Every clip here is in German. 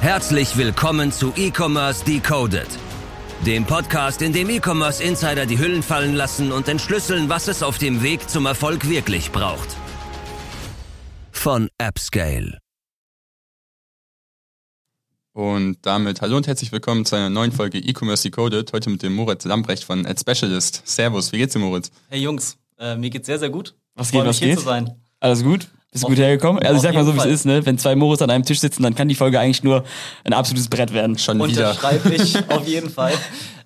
Herzlich willkommen zu E-Commerce Decoded, dem Podcast, in dem E-Commerce Insider die Hüllen fallen lassen und entschlüsseln, was es auf dem Weg zum Erfolg wirklich braucht. Von AppScale. Und damit hallo und herzlich willkommen zu einer neuen Folge E-Commerce Decoded. Heute mit dem Moritz Lambrecht von Ad Specialist. Servus, wie geht's dir, Moritz? Hey Jungs, äh, mir geht's sehr, sehr gut. Was Freu geht, mich, was hier geht? zu sein. Alles gut? Bist du Auf- gut hergekommen? Also ich sag mal so, wie es ist, ne? Wenn zwei Moritz an einem Tisch sitzen, dann kann die Folge eigentlich nur ein absolutes Brett werden. Schon wieder. Unterschreibe ich auf jeden Fall.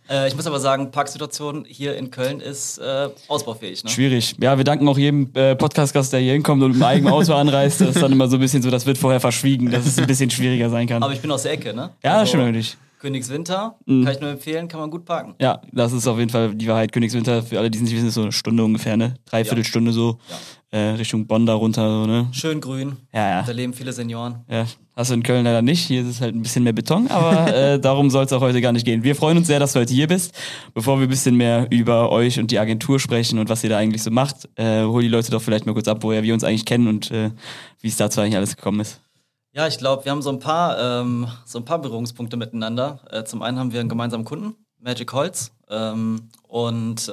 Äh, ich muss aber sagen, Parksituation hier in Köln ist äh, ausbaufähig. Ne? Schwierig. Ja, wir danken auch jedem äh, Podcast-Gast, der hier hinkommt und mit dem eigenen Auto anreist. Das ist dann immer so ein bisschen so, das wird vorher verschwiegen, dass es ein bisschen schwieriger sein kann. Aber ich bin aus der Ecke, ne? ja, das stimmt natürlich. Königswinter, Mhm. kann ich nur empfehlen, kann man gut parken. Ja, das ist auf jeden Fall die Wahrheit. Königswinter, für alle, die es nicht wissen, ist so eine Stunde ungefähr, ne? Dreiviertelstunde so. Äh, Richtung Bonn da runter, so, ne? Schön grün, Ja, ja. da leben viele Senioren. Ja, hast du in Köln leider nicht. Hier ist es halt ein bisschen mehr Beton, aber äh, darum soll es auch heute gar nicht gehen. Wir freuen uns sehr, dass du heute hier bist. Bevor wir ein bisschen mehr über euch und die Agentur sprechen und was ihr da eigentlich so macht, äh, hol die Leute doch vielleicht mal kurz ab, woher wir uns eigentlich kennen und äh, wie es dazu eigentlich alles gekommen ist. Ja, ich glaube, wir haben so ein paar, ähm, so ein paar Berührungspunkte miteinander. Äh, zum einen haben wir einen gemeinsamen Kunden, Magic Holz. Ähm, und äh,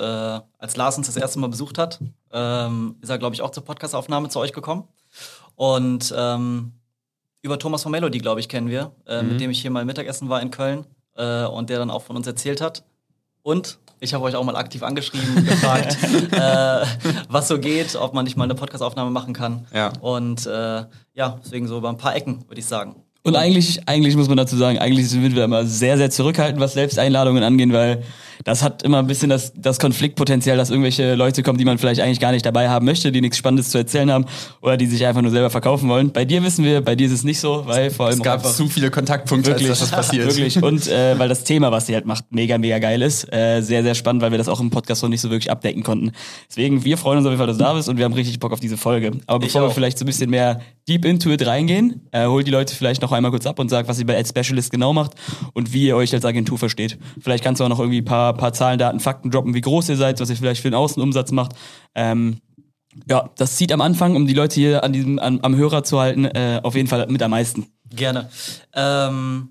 als Lars uns das erste Mal besucht hat, ähm, ist er, glaube ich, auch zur Podcastaufnahme zu euch gekommen. Und ähm, über Thomas von Melody, glaube ich, kennen wir, äh, mit dem ich hier mal Mittagessen war in Köln äh, und der dann auch von uns erzählt hat. Und ich habe euch auch mal aktiv angeschrieben, gefragt, äh, was so geht, ob man nicht mal eine Podcastaufnahme machen kann. Ja. Und äh, ja, deswegen so über ein paar Ecken, würde ich sagen. Und eigentlich, eigentlich muss man dazu sagen, eigentlich sind wir immer sehr, sehr zurückhaltend, was Selbsteinladungen angeht, weil das hat immer ein bisschen das, das Konfliktpotenzial, dass irgendwelche Leute kommen, die man vielleicht eigentlich gar nicht dabei haben möchte, die nichts Spannendes zu erzählen haben oder die sich einfach nur selber verkaufen wollen. Bei dir wissen wir, bei dir ist es nicht so, weil vor allem Es gab zu viele Kontaktpunkte, Wirklich, als dass das passiert. Wirklich. Und äh, weil das Thema, was sie halt macht, mega, mega geil ist. Äh, sehr, sehr spannend, weil wir das auch im Podcast noch nicht so wirklich abdecken konnten. Deswegen, wir freuen uns auf jeden Fall, dass du da bist und wir haben richtig Bock auf diese Folge. Aber bevor wir vielleicht so ein bisschen mehr deep into it reingehen, äh, holt die Leute vielleicht noch einmal kurz ab und sagt, was ihr bei Ad Specialist genau macht und wie ihr euch als Agentur versteht. Vielleicht kannst du auch noch irgendwie ein paar, paar Zahlen, Daten, Fakten droppen, wie groß ihr seid, was ihr vielleicht für den Außenumsatz macht. Ähm, ja, das zieht am Anfang, um die Leute hier an diesem, an, am Hörer zu halten, äh, auf jeden Fall mit am meisten. Gerne. Ähm,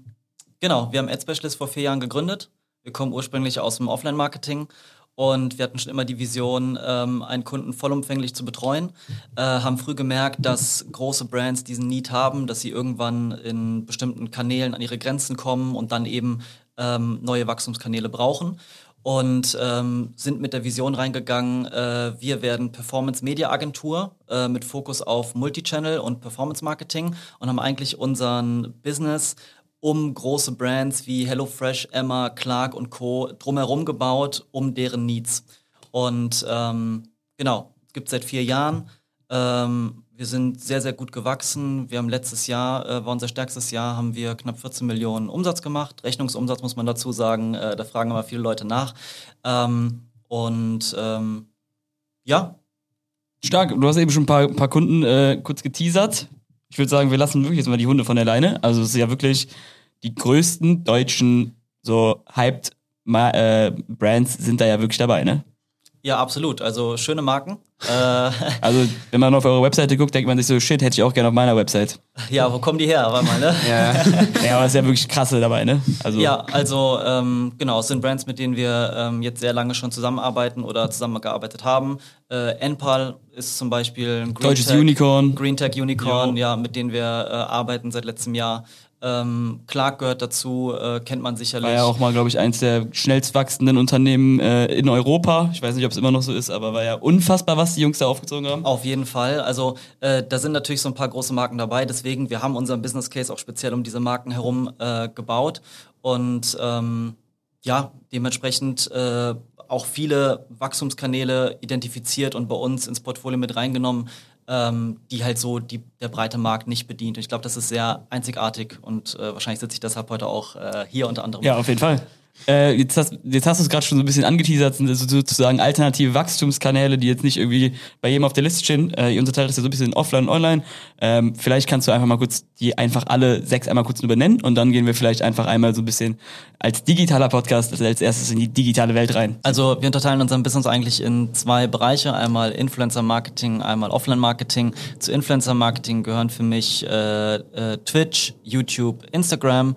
genau, wir haben Ad Specialist vor vier Jahren gegründet. Wir kommen ursprünglich aus dem Offline-Marketing und wir hatten schon immer die Vision, ähm, einen Kunden vollumfänglich zu betreuen. Äh, haben früh gemerkt, dass große Brands diesen Need haben, dass sie irgendwann in bestimmten Kanälen an ihre Grenzen kommen und dann eben ähm, neue Wachstumskanäle brauchen. Und ähm, sind mit der Vision reingegangen, äh, wir werden Performance-Media-Agentur äh, mit Fokus auf Multichannel und Performance-Marketing und haben eigentlich unseren Business um große Brands wie HelloFresh, Emma, Clark und Co. drumherum gebaut, um deren Needs. Und ähm, genau, gibt seit vier Jahren. Ähm, wir sind sehr, sehr gut gewachsen. Wir haben letztes Jahr, äh, war unser stärkstes Jahr, haben wir knapp 14 Millionen Umsatz gemacht. Rechnungsumsatz muss man dazu sagen, äh, da fragen immer viele Leute nach. Ähm, und ähm, ja, Stark. Du hast eben schon ein paar, paar Kunden äh, kurz geteasert. Ich würde sagen, wir lassen wirklich jetzt mal die Hunde von der Leine. Also es ist ja wirklich die größten deutschen so hyped Ma äh, Brands sind da ja wirklich dabei, ne? Ja, absolut. Also schöne Marken. äh, Also wenn man auf eure Webseite guckt, denkt man sich so, shit, hätte ich auch gerne auf meiner Website. ja, wo kommen die her? Warte mal, ne? Ja. Ja, aber es ist ja wirklich krasse dabei, ne? Also Ja, also ähm, genau, es sind Brands, mit denen wir ähm, jetzt sehr lange schon zusammenarbeiten oder zusammengearbeitet haben. Äh, Enpal ist zum Beispiel ein Green Deutsches Tech- Unicorn. Green Tech Unicorn, Jo. ja, mit denen wir äh, arbeiten seit letztem Jahr. Ähm, Clark gehört dazu, äh, kennt man sicherlich. war ja auch mal, glaube ich, eins der schnellst wachsenden Unternehmen äh, in Europa. Ich weiß nicht, ob es immer noch so ist, aber war ja unfassbar, was die Jungs da aufgezogen haben. Auf jeden Fall. Also äh, da sind natürlich so ein paar große Marken dabei. Deswegen, wir haben unseren Business Case auch speziell um diese Marken herum äh, gebaut. Und ähm, ja, dementsprechend äh, auch viele Wachstumskanäle identifiziert und bei uns ins Portfolio mit reingenommen, ähm, die halt so die, der breite Markt nicht bedient. Und ich glaube, das ist sehr einzigartig und äh, wahrscheinlich sitze ich deshalb heute auch äh, hier unter anderem. Ja, auf jeden Fall. Äh, jetzt hast, jetzt hast du es gerade schon so ein bisschen angeteasert, sind das sozusagen alternative Wachstumskanäle, die jetzt nicht irgendwie bei jedem auf der Liste stehen. Äh, ihr unterteilt das ja so ein bisschen in offline und online. Ähm, vielleicht kannst du einfach mal kurz die einfach alle sechs einmal kurz nur benennen und dann gehen wir vielleicht einfach einmal so ein bisschen als digitaler Podcast als erstes in die digitale Welt rein. Also wir unterteilen unser Business eigentlich in zwei Bereiche. Einmal Influencer-Marketing, einmal Offline-Marketing. Zu Influencer-Marketing gehören für mich äh, äh, Twitch, YouTube, Instagram.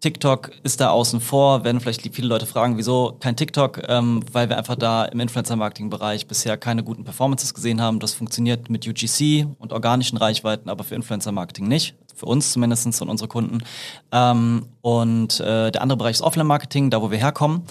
TikTok ist da außen vor, werden vielleicht viele Leute fragen, wieso kein TikTok, ähm, weil wir einfach da im Influencer-Marketing-Bereich bisher keine guten Performances gesehen haben. Das funktioniert mit UGC und organischen Reichweiten, aber für Influencer-Marketing nicht. Für uns zumindest und unsere Kunden. Ähm, und äh, der andere Bereich ist Offline-Marketing, da wo wir herkommen.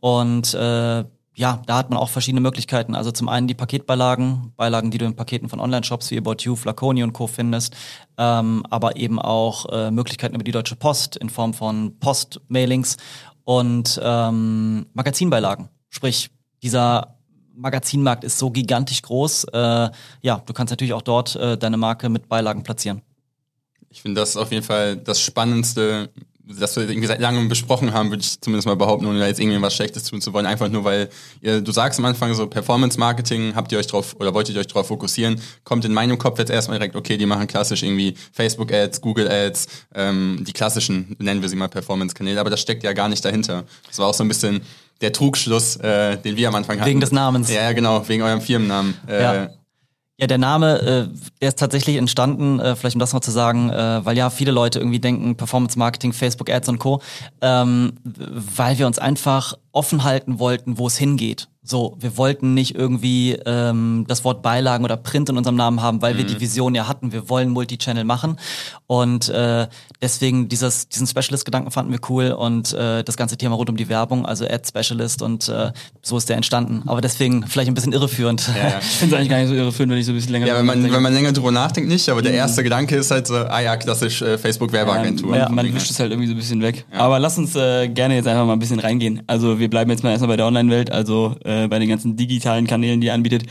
Und äh, ja, da hat man auch verschiedene Möglichkeiten. Also zum einen die Paketbeilagen, Beilagen, die du in Paketen von Online-Shops wie About You, Flaconi und Co. findest, ähm, aber eben auch äh, Möglichkeiten über die Deutsche Post in Form von Post-Mailings und ähm, Magazinbeilagen. Sprich, dieser Magazinmarkt ist so gigantisch groß. Äh, ja, du kannst natürlich auch dort äh, deine Marke mit Beilagen platzieren. Ich finde das auf jeden Fall das Spannendste das wir irgendwie seit langem besprochen haben, würde ich zumindest mal behaupten, ohne da jetzt irgendwie was Schlechtes tun zu wollen. Einfach nur, weil ihr, du sagst am Anfang so Performance Marketing, habt ihr euch drauf oder wolltet ihr euch drauf fokussieren, kommt in meinem Kopf jetzt erstmal direkt, okay, die machen klassisch irgendwie Facebook Ads, Google Ads, ähm, die klassischen, nennen wir sie mal Performance Kanäle, aber das steckt ja gar nicht dahinter. Das war auch so ein bisschen der Trugschluss, äh, den wir am Anfang hatten. Wegen des Namens. Ja, genau, wegen eurem Firmennamen. Äh, ja. Ja, der Name, äh, der ist tatsächlich entstanden, äh, vielleicht um das noch zu sagen, äh, weil ja viele Leute irgendwie denken, Performance Marketing, Facebook Ads und Co., ähm, weil wir uns einfach offen halten wollten, wo es hingeht. So, wir wollten nicht irgendwie ähm, das Wort Beilagen oder Print in unserem Namen haben, weil mhm. wir die Vision ja hatten, wir wollen Multichannel machen. Und äh, deswegen dieses, diesen Specialist-Gedanken fanden wir cool und äh, das ganze Thema rund um die Werbung, also Ad Specialist und äh, so ist der entstanden. Aber deswegen vielleicht ein bisschen irreführend. Ja, ja. Ich finde es eigentlich gar nicht so irreführend, wenn ich so ein bisschen länger Ja, wenn man, wenn man länger drüber nachdenkt, nicht, aber der mhm. erste mhm. Gedanke ist halt so, ah ja, klassisch äh, Facebook-Werbeagentur. Ja, man wischt es halt irgendwie so ein bisschen weg. Ja. Aber lass uns äh, gerne jetzt einfach mal ein bisschen reingehen. Also wir bleiben jetzt mal erstmal bei der Online-Welt, also äh, bei den ganzen digitalen Kanälen, die ihr anbietet.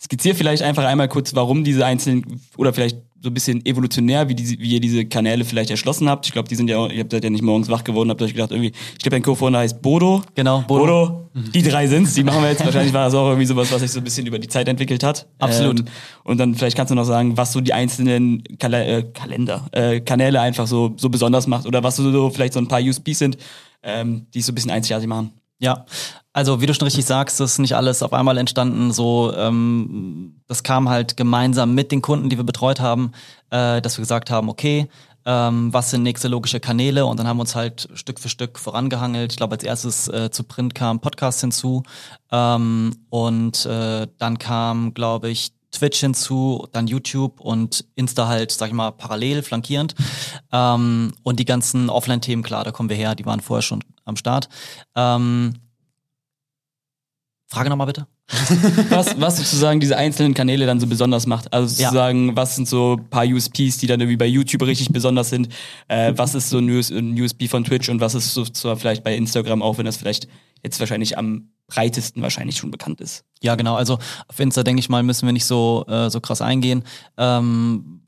Skizziere vielleicht einfach einmal kurz, warum diese einzelnen oder vielleicht so ein bisschen evolutionär, wie, diese, wie ihr diese Kanäle vielleicht erschlossen habt. Ich glaube, die sind ja, ihr habt ja nicht morgens wach geworden, habt euch gedacht, irgendwie, ich glaube, dein Co-Founder heißt Bodo. Genau, Bodo. Bodo. Die drei sind's, die machen wir jetzt. Wahrscheinlich war das auch irgendwie sowas, was sich so ein bisschen über die Zeit entwickelt hat. Absolut. Ähm, und dann vielleicht kannst du noch sagen, was so die einzelnen Kal äh, Kalender, äh, Kanäle einfach so, so besonders macht oder was so, so vielleicht so ein paar USPs sind, ähm, die es so ein bisschen einzigartig machen. Ja, also wie du schon richtig sagst, ist nicht alles auf einmal entstanden. So, ähm, das kam halt gemeinsam mit den Kunden, die wir betreut haben, äh, dass wir gesagt haben, okay, ähm, was sind nächste logische Kanäle? Und dann haben wir uns halt Stück für Stück vorangehangelt. Ich glaube, als erstes äh, zu Print kam Podcast hinzu ähm, und äh, dann kam, glaube ich, Twitch hinzu, dann YouTube und Insta halt, sag ich mal, parallel, flankierend. Ähm, und die ganzen Offline-Themen, klar, da kommen wir her, die waren vorher schon am Start. Ähm, Frage nochmal bitte. was, was sozusagen diese einzelnen Kanäle dann so besonders macht. Also sozusagen, ja. was sind so ein paar USPs, die dann irgendwie bei YouTube richtig besonders sind? Äh, was ist so ein, US, ein USP von Twitch und was ist so zwar vielleicht bei Instagram auch, wenn das vielleicht jetzt wahrscheinlich am breitesten wahrscheinlich schon bekannt ist. Ja, genau. Also auf Insta, denke ich mal, müssen wir nicht so, äh, so krass eingehen. Ähm,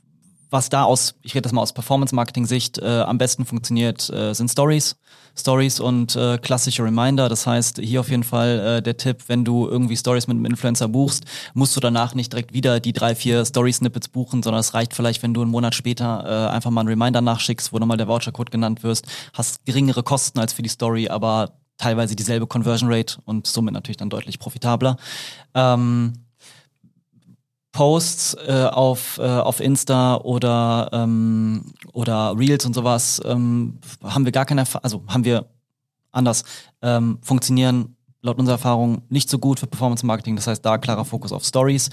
was da aus, ich rede das mal aus Performance-Marketing-Sicht, äh, am besten funktioniert, äh, sind Stories. Stories und äh, klassische Reminder. Das heißt, hier auf jeden Fall äh, der Tipp, wenn du irgendwie Stories mit einem Influencer buchst, musst du danach nicht direkt wieder die drei, vier Story-Snippets buchen, sondern es reicht vielleicht, wenn du einen Monat später äh, einfach mal einen Reminder nachschickst, wo nochmal der Voucher-Code genannt wirst, hast geringere Kosten als für die Story, aber teilweise dieselbe Conversion Rate und somit natürlich dann deutlich profitabler. Ähm, Posts äh, auf, äh, auf Insta oder, ähm, oder Reels und sowas ähm, haben wir gar keine Erfahrung, also haben wir anders, ähm, funktionieren laut unserer Erfahrung nicht so gut für Performance Marketing. Das heißt, da klarer Fokus auf Stories.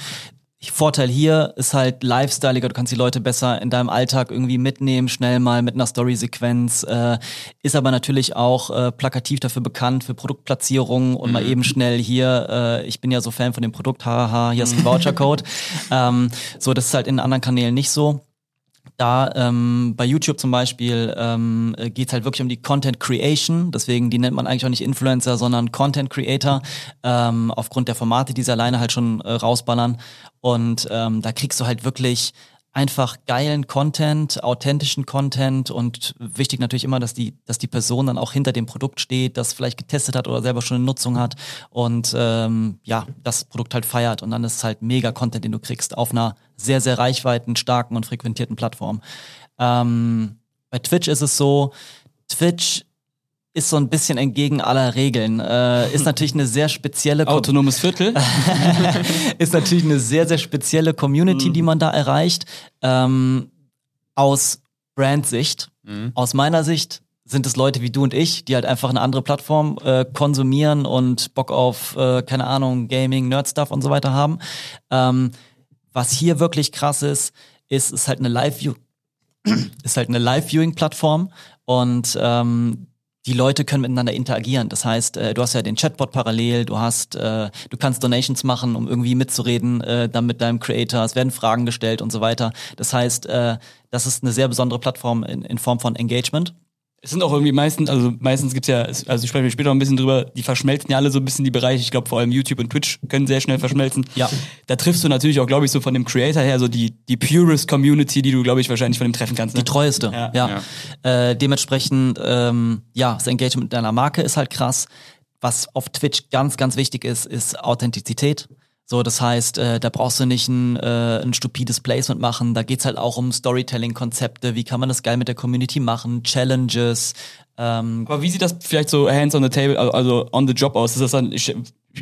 Vorteil hier ist halt lifestyleiger, du kannst die Leute besser in deinem Alltag irgendwie mitnehmen, schnell mal mit einer Story-Sequenz, äh, ist aber natürlich auch äh, plakativ dafür bekannt, für Produktplatzierungen und mhm. mal eben schnell hier, äh, ich bin ja so Fan von dem Produkt, haha, hier ist ein Voucher-Code. ähm, so, das ist halt in anderen Kanälen nicht so. Da ähm, bei YouTube zum Beispiel ähm, geht halt wirklich um die Content Creation. Deswegen, die nennt man eigentlich auch nicht Influencer, sondern Content Creator. Ähm, aufgrund der Formate, die sie alleine halt schon äh, rausballern. Und ähm, da kriegst du halt wirklich einfach geilen Content, authentischen Content und wichtig natürlich immer, dass die, dass die Person dann auch hinter dem Produkt steht, das vielleicht getestet hat oder selber schon eine Nutzung hat und ähm, ja, das Produkt halt feiert und dann ist es halt mega Content, den du kriegst auf einer sehr, sehr reichweiten, starken und frequentierten Plattform. Ähm, bei Twitch ist es so, Twitch ist so ein bisschen entgegen aller Regeln. Äh, ist natürlich eine sehr spezielle Autonomes Viertel. ist natürlich eine sehr, sehr spezielle Community, die man da erreicht. Ähm, aus Brandsicht. Aus meiner Sicht sind es Leute wie du und ich, die halt einfach eine andere Plattform äh, konsumieren und Bock auf, äh, keine Ahnung, Gaming, Nerd-Stuff und so weiter haben. Ähm, was hier wirklich krass ist, ist, ist halt eine Live-View ist halt eine Live-Viewing-Plattform und ähm, die Leute können miteinander interagieren. Das heißt, äh, du hast ja den Chatbot parallel, du hast, äh, du kannst Donations machen, um irgendwie mitzureden, äh, dann mit deinem Creator. Es werden Fragen gestellt und so weiter. Das heißt, äh, das ist eine sehr besondere Plattform in, in Form von Engagement. Es sind auch irgendwie meistens, also meistens gibt's ja, also ich spreche später noch ein bisschen drüber, die verschmelzen ja alle so ein bisschen die Bereiche. Ich glaube, vor allem YouTube und Twitch können sehr schnell verschmelzen. Ja. Da triffst du natürlich auch, glaube ich, so von dem Creator her so die, die purest Community, die du, glaube ich, wahrscheinlich von dem treffen kannst. Ne? Die treueste, Ja. ja. Äh, dementsprechend, ähm, ja, das Engagement mit deiner Marke ist halt krass. Was auf Twitch ganz, ganz wichtig ist, ist Authentizität. So, das heißt, äh, da brauchst du nicht ein, äh, ein stupides Placement machen. Da geht's halt auch um Storytelling-Konzepte. Wie kann man das geil mit der Community machen? Challenges. Ähm, Aber wie sieht das vielleicht so hands on the table, also- on the job aus? Ist das dann,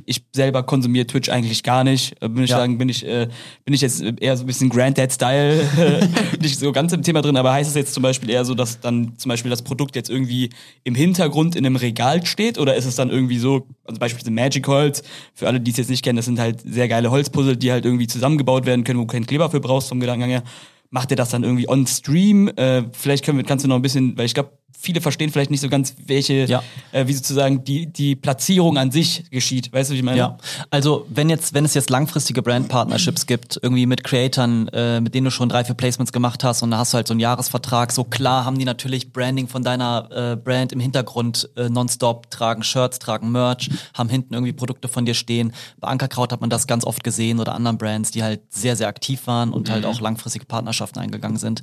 ich, selber konsumiere Twitch eigentlich gar nicht. Äh, Bin ich Ja. sagen, bin ich, äh, bin ich jetzt eher so ein bisschen Granddad-Style, äh, nicht so ganz im Thema drin, aber heißt es jetzt zum Beispiel eher so, dass dann zum Beispiel das Produkt jetzt irgendwie im Hintergrund in einem Regal steht oder ist es dann irgendwie so, also beispielsweise Magic Holz, für alle, die es jetzt nicht kennen, das sind halt sehr geile Holzpuzzle, die halt irgendwie zusammengebaut werden können, wo du keinen Kleber für brauchst vom Gedankengang her. Macht ihr das dann irgendwie on Stream? Äh, vielleicht können wir, kannst du noch ein bisschen, weil ich glaube, viele verstehen vielleicht nicht so ganz, welche, Ja. äh, wie sozusagen die, die Platzierung an sich geschieht. Weißt du, wie ich meine? Ja, also wenn jetzt, wenn es jetzt langfristige Brand-Partnerships gibt, irgendwie mit Creatoren, äh, mit denen du schon drei, vier Placements gemacht hast und da hast du halt so einen Jahresvertrag, so klar haben die natürlich Branding von deiner äh, Brand im Hintergrund äh, nonstop, tragen Shirts, tragen Merch, haben hinten irgendwie Produkte von dir stehen. Bei Ankerkraut hat man das ganz oft gesehen oder anderen Brands, die halt sehr, sehr aktiv waren und halt auch langfristige Partnerschaften eingegangen sind.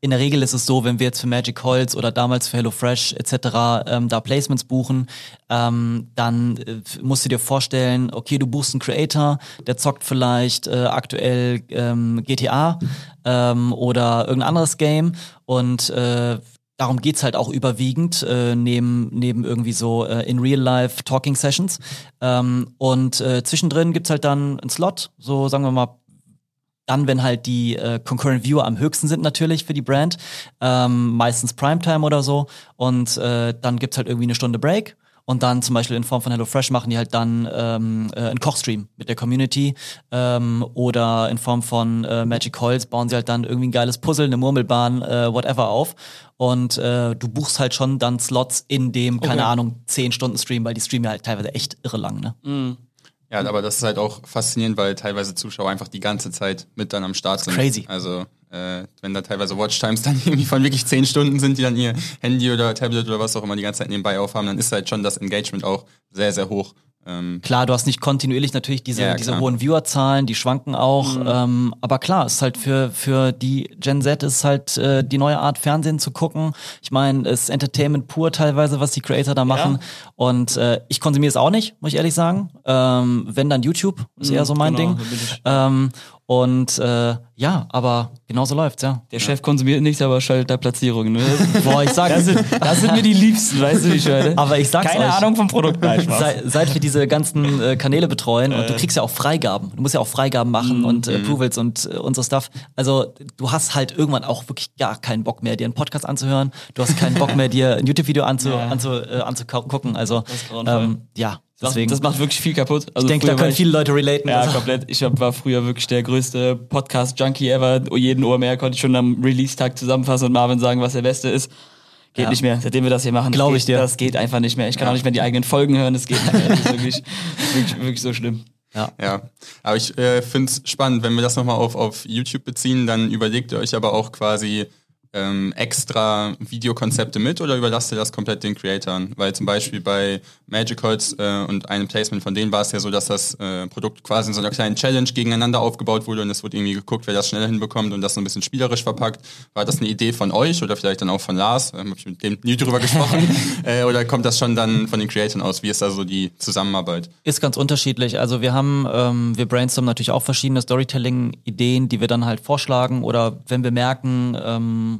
In der Regel ist es so, wenn wir jetzt für Magic Holz oder damals für HelloFresh etc. Ähm, da Placements buchen, ähm, dann äh, musst du dir vorstellen, okay, du buchst einen Creator, der zockt vielleicht äh, aktuell ähm, GTA ähm, oder irgendein anderes Game und äh, Darum geht's halt auch überwiegend, äh, neben, neben irgendwie so äh, in real life Talking Sessions. Ähm, und äh, zwischendrin gibt's halt dann einen Slot, so sagen wir mal dann, wenn halt die äh, Concurrent Viewer am höchsten sind natürlich für die Brand, ähm, meistens Primetime oder so. Und äh, dann gibt's halt irgendwie eine Stunde Break. Und dann zum Beispiel in Form von HelloFresh machen die halt dann ähm, äh, einen Kochstream mit der Community. Ähm, oder in Form von äh, Magic Holz bauen sie halt dann irgendwie ein geiles Puzzle, eine Murmelbahn, äh, whatever auf. Und äh, du buchst halt schon dann Slots in dem, keine Okay. Ahnung, 10 Stunden Stream, weil die streamen ja halt teilweise echt irre lang, ne? Ja, aber das ist halt auch faszinierend, weil teilweise Zuschauer einfach die ganze Zeit mit dann am Start sind. Crazy. Also äh, wenn da teilweise Watchtimes dann irgendwie von wirklich zehn Stunden sind, die dann ihr Handy oder Tablet oder was auch immer die ganze Zeit nebenbei aufhaben, dann ist halt schon das Engagement auch sehr, sehr hoch. Ähm, Klar, du hast nicht kontinuierlich natürlich diese, Ja, ja, diese hohen Viewerzahlen, die schwanken auch. Ähm, aber klar, es ist halt für, für die Gen Z ist halt äh, die neue Art, Fernsehen zu gucken. Ich meine, es ist Entertainment pur teilweise, was die Creator da machen. Und äh, ich konsumiere es auch nicht, muss ich ehrlich sagen. Ähm, wenn dann YouTube, ist eher so mein genau, Ding. Und äh, ja, aber genauso läuft's, ja. Der Chef konsumiert nichts, aber schaltet da Platzierungen. Ne? Boah, ich sag, Das sind, das sind mir die Liebsten, weißt du, wie ich meine? Aber ich sag's Keine euch. Ahnung vom Produkt. Nein. Seit, seit wir diese ganzen äh, Kanäle betreuen und du kriegst ja auch Freigaben. Du musst ja auch Freigaben machen und äh, Approvals und äh, so Stuff. Also du hast halt irgendwann auch wirklich gar keinen Bock mehr, dir einen Podcast anzuhören. Du hast keinen Bock mehr, dir ein YouTube-Video anzu, Ja. anzu, äh, anzugucken. Also ähm, ja, deswegen. das macht wirklich viel kaputt. Also ich denke, da können ich- viele Leute relaten. Ja, Also, komplett. Ich hab, war früher wirklich der größte Podcast-Junkie ever. Jeden OMR konnte ich schon am Release-Tag zusammenfassen und Marvin sagen, was der Beste ist. Geht Ja. nicht mehr. Seitdem wir das hier machen, Glaub das ich geht, dir. das geht einfach nicht mehr. Ich kann auch nicht mehr die eigenen Folgen hören. Das geht nicht wirklich, wirklich, wirklich so schlimm. ja. Ja, aber ich äh, finde es spannend, wenn wir das nochmal auf, auf YouTube beziehen, dann überlegt ihr euch aber auch quasi ähm, extra Videokonzepte mit oder überlasst ihr das komplett den Creatoren? Weil zum Beispiel bei Magic Holz äh, und einem Placement von denen war es ja so, dass das äh, Produkt quasi in so einer kleinen Challenge gegeneinander aufgebaut wurde und es wurde irgendwie geguckt, wer das schneller hinbekommt und das so ein bisschen spielerisch verpackt. War das eine Idee von euch oder vielleicht dann auch von Lars? Ähm, Habe ich mit dem nie drüber gesprochen? äh, oder kommt das schon dann von den Creatoren aus? Wie ist da so die Zusammenarbeit? Ist ganz unterschiedlich. Also wir haben, ähm, wir brainstormen natürlich auch verschiedene Storytelling-Ideen, die wir dann halt vorschlagen oder wenn wir merken, ähm,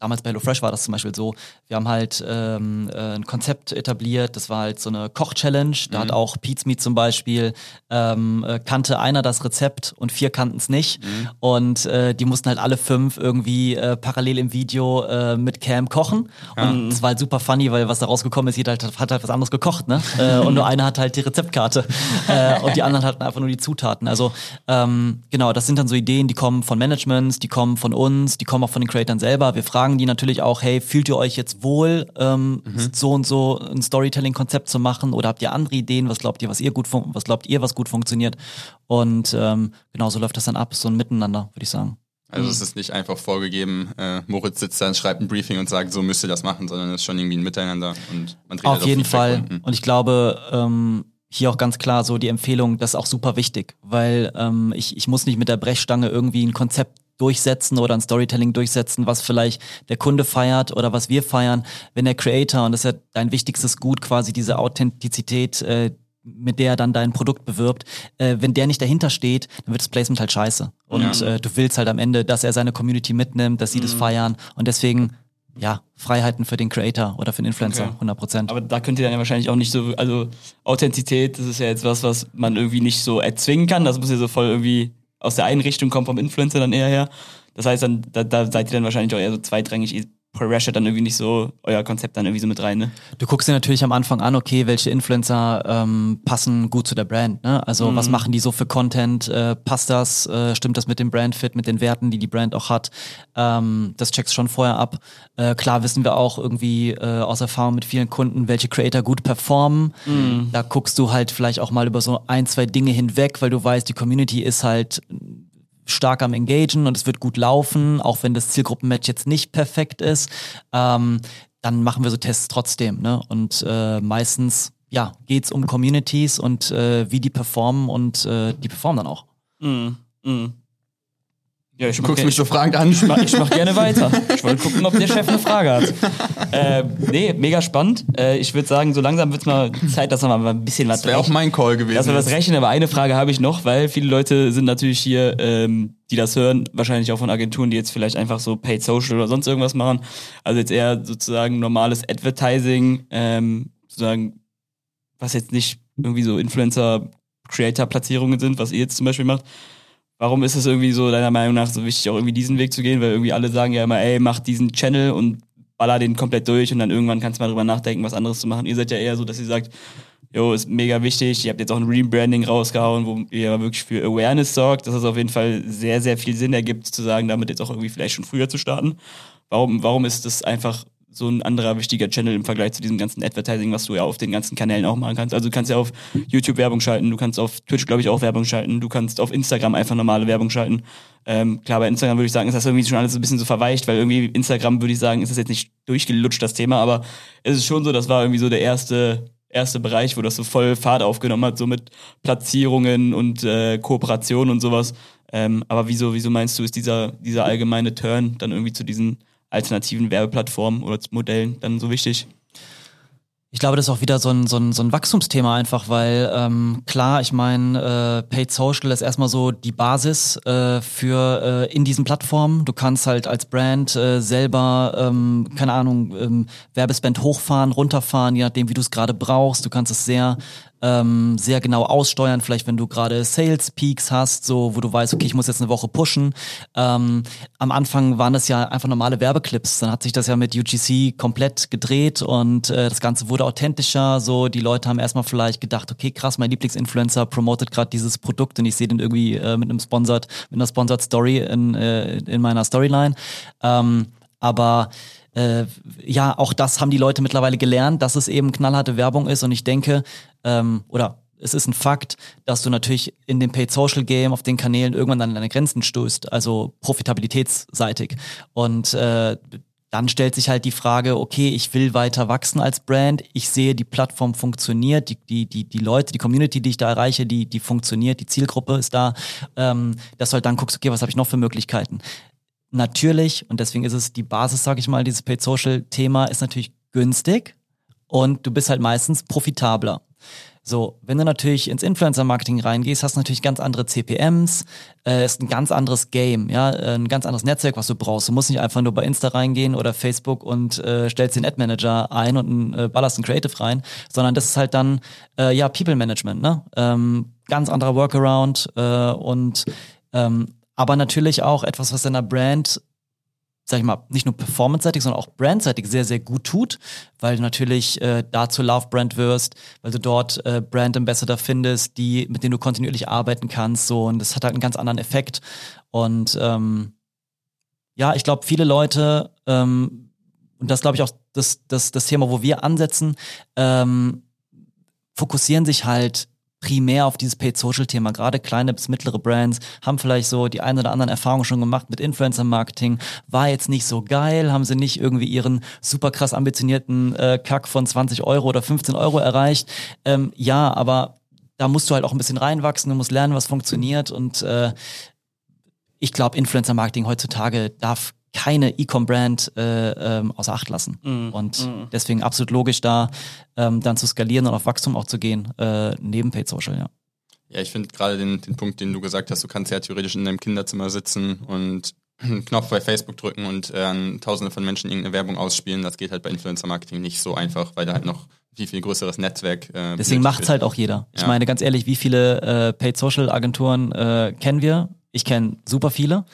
damals bei HelloFresh war das zum Beispiel so, wir haben halt ähm, äh, ein Konzept etabliert, das war halt so eine Koch-Challenge, da Mhm. hat auch Meat zum Beispiel, ähm, äh, kannte einer das Rezept und vier kannten es nicht Mhm. und äh, die mussten halt alle fünf irgendwie äh, parallel im Video äh, mit Cam kochen und es war halt super funny, weil was da rausgekommen ist, jeder halt, hat halt was anderes gekocht, ne? äh, und nur einer hat halt die Rezeptkarte äh, und die anderen hatten einfach nur die Zutaten. Also ähm, genau, das sind dann so Ideen, die kommen von Managements, die kommen von uns, die kommen auch von den Creatoren selber. Wir fragen die natürlich auch, hey, fühlt ihr euch jetzt wohl, ähm, so und so ein Storytelling-Konzept zu machen oder habt ihr andere Ideen? Was glaubt ihr, was ihr gut, was glaubt ihr, was gut funktioniert? Und ähm, genau so läuft das dann ab, so ein Miteinander, würde ich sagen. Also es ist nicht einfach vorgegeben, äh, Moritz sitzt da und schreibt ein Briefing und sagt, so müsst ihr das machen, sondern es ist schon irgendwie ein Miteinander und man dreht halt Auf jeden Fall. Feedbackrunden. Und ich glaube, ähm, hier auch ganz klar so die Empfehlung, das ist auch super wichtig, weil ähm, ich, ich muss nicht mit der Brechstange irgendwie ein Konzept durchsetzen oder ein Storytelling durchsetzen, was vielleicht der Kunde feiert oder was wir feiern, wenn der Creator, und das ist ja dein wichtigstes Gut, quasi diese Authentizität, äh, mit der er dann dein Produkt bewirbt, äh, wenn der nicht dahinter steht, dann wird das Placement halt scheiße. Und Ja. äh, du willst halt am Ende, dass er seine Community mitnimmt, dass sie das feiern und deswegen, ja, Freiheiten für den Creator oder für den Influencer, Okay. 100 Prozent. Aber da könnt ihr dann ja wahrscheinlich auch nicht so, also Authentizität, das ist ja jetzt was, was man irgendwie nicht so erzwingen kann. Das muss ja so voll irgendwie aus der einen Richtung kommen vom Influencer dann eher her. Das heißt, dann, da, da seid ihr dann wahrscheinlich auch eher so zweitrangig, pressured dann irgendwie nicht so euer Konzept dann irgendwie so mit rein, ne? Du guckst dir natürlich am Anfang an, okay, welche Influencer ähm, passen gut zu der Brand. Ne? Also was machen die so für Content? Äh, passt das? Äh, stimmt das mit dem Brandfit, mit den Werten, die die Brand auch hat? Ähm, das checkst schon vorher ab. Äh, klar wissen wir auch irgendwie äh, aus Erfahrung mit vielen Kunden, welche Creator gut performen. Da guckst du halt vielleicht auch mal über so ein, zwei Dinge hinweg, weil du weißt, die Community ist halt stark am Engagen und es wird gut laufen, auch wenn das Zielgruppenmatch jetzt nicht perfekt ist, ähm, dann machen wir so Tests trotzdem. Ne? Und äh, meistens ja, geht's um Communities und äh, wie die performen und äh, die performen dann auch. Mhm. Mhm. Ja, ich Du guckst mich so fragend an. Ich mach, ich mach gerne weiter. Ich wollte gucken, ob der Chef eine Frage hat. Äh, nee, mega spannend. Äh, ich würde sagen, so langsam wird's mal Zeit, dass wir mal ein bisschen was Das wäre auch mein Call gewesen. Dass wir was rechnen, aber eine Frage habe ich noch, weil viele Leute sind natürlich hier, ähm, die das hören, wahrscheinlich auch von Agenturen, die jetzt vielleicht einfach so Paid Social oder sonst irgendwas machen. Also jetzt eher sozusagen normales Advertising, ähm, sozusagen, was jetzt nicht irgendwie so Influencer-Creator-Platzierungen sind, was ihr jetzt zum Beispiel macht. Warum ist es irgendwie so deiner Meinung nach so wichtig, auch irgendwie diesen Weg zu gehen? Weil irgendwie alle sagen ja immer, ey, mach diesen Channel und baller den komplett durch und dann irgendwann kannst du mal drüber nachdenken, was anderes zu machen. Ihr seid ja eher so, dass ihr sagt, jo, ist mega wichtig. Ihr habt jetzt auch ein Rebranding rausgehauen, wo ihr wirklich für Awareness sorgt, dass es auf jeden Fall sehr, sehr viel Sinn ergibt, zu sagen, damit jetzt auch irgendwie vielleicht schon früher zu starten. Warum, warum ist das einfach so ein anderer wichtiger Channel im Vergleich zu diesem ganzen Advertising, was du ja auf den ganzen Kanälen auch machen kannst? Also du kannst ja auf YouTube Werbung schalten, du kannst auf Twitch, glaube ich, auch Werbung schalten, du kannst auf Instagram einfach normale Werbung schalten. Ähm, klar, bei Instagram würde ich sagen, ist das irgendwie schon alles ein bisschen so verweicht, weil irgendwie Instagram würde ich sagen, ist das jetzt nicht durchgelutscht, das Thema, aber es ist schon so, das war irgendwie so der erste erste Bereich, wo das so voll Fahrt aufgenommen hat, so mit Platzierungen und äh, Kooperationen und sowas. Ähm, aber wieso, wieso meinst du, ist dieser, dieser allgemeine Turn dann irgendwie zu diesen alternativen Werbeplattformen oder Modellen dann so wichtig? Ich glaube, das ist auch wieder so ein, so ein, so ein Wachstumsthema einfach, weil ähm, klar, ich meine, äh, Paid Social ist erstmal so die Basis äh, für äh, in diesen Plattformen. Du kannst halt als Brand äh, selber, ähm, keine Ahnung, ähm, Werbespend hochfahren, runterfahren, je nachdem, wie du es gerade brauchst. Du kannst es sehr ähm, sehr genau aussteuern, vielleicht wenn du gerade Sales Peaks hast, so wo du weißt, okay, ich muss jetzt eine Woche pushen. Ähm, am Anfang waren das ja einfach normale Werbeclips, dann hat sich das ja mit UGC komplett gedreht und äh, das Ganze wurde authentischer. So die Leute haben erstmal vielleicht gedacht, okay, krass, mein Lieblingsinfluencer promotet gerade dieses Produkt und ich sehe den irgendwie äh, mit einem Sponsored, mit einer Sponsored Story in, äh, in meiner Storyline. Ähm, aber äh, ja, auch das haben die Leute mittlerweile gelernt, dass es eben knallharte Werbung ist. Und ich denke, ähm, oder es ist ein Fakt, dass du natürlich in dem Paid Social Game auf den Kanälen irgendwann an deine Grenzen stößt, also profitabilitätsseitig. Und äh, dann stellt sich halt die Frage, okay, ich will weiter wachsen als Brand, ich sehe, die Plattform funktioniert, die, die, die, die Leute, die Community, die ich da erreiche, die, die funktioniert, die Zielgruppe ist da, ähm, dass du halt dann guckst, okay, was habe ich noch für Möglichkeiten? Natürlich, und deswegen ist es die Basis, sage ich mal, dieses Paid Social Thema ist natürlich günstig und du bist halt meistens profitabler. So, wenn du natürlich ins Influencer-Marketing reingehst, hast du natürlich ganz andere CPMs, äh, ist ein ganz anderes Game, ja, äh, ein ganz anderes Netzwerk, was du brauchst. Du musst nicht einfach nur bei Insta reingehen oder Facebook und äh, stellst den Ad-Manager ein und äh, ballerst ein Creative rein, sondern das ist halt dann, äh, ja, People-Management, ne? Ähm, ganz anderer Workaround äh, und ähm, aber natürlich auch etwas, was deiner Brand sag ich mal, nicht nur performance-seitig, sondern auch brandseitig sehr, sehr gut tut, weil du natürlich äh, da zur Love-Brand wirst, weil du dort äh, Brand-Ambassador findest, die, mit denen du kontinuierlich arbeiten kannst, so, und das hat halt einen ganz anderen Effekt. Und ähm, ja, ich glaube, viele Leute, ähm, und das glaube ich auch das, das, das Thema, wo wir ansetzen, ähm, fokussieren sich halt primär auf dieses Paid Social Thema. Gerade kleine bis mittlere Brands haben vielleicht so die ein oder anderen Erfahrungen schon gemacht mit Influencer Marketing. War jetzt nicht so geil, haben sie nicht irgendwie ihren super krass ambitionierten äh, Kack von 20 Euro oder 15 Euro erreicht. Ähm, ja, aber da musst du halt auch ein bisschen reinwachsen, du musst lernen, was funktioniert und äh, ich glaube, Influencer Marketing heutzutage darf keine E-Com-Brand äh, ähm, außer Acht lassen. Mhm. Und deswegen absolut logisch da, ähm, dann zu skalieren und auf Wachstum auch zu gehen, äh, neben Paid Social, ja. Ja, ich finde gerade den, den Punkt, den du gesagt hast, du kannst ja theoretisch in deinem Kinderzimmer sitzen und einen Knopf bei Facebook drücken und äh, an tausende von Menschen irgendeine Werbung ausspielen. Das geht halt bei Influencer-Marketing nicht so einfach, weil da halt noch viel, viel größeres Netzwerk äh, Deswegen macht's wird. halt auch jeder. Ich Ja. meine, ganz ehrlich, wie viele äh, Paid Social Agenturen äh, kennen wir? Ich kenne super viele.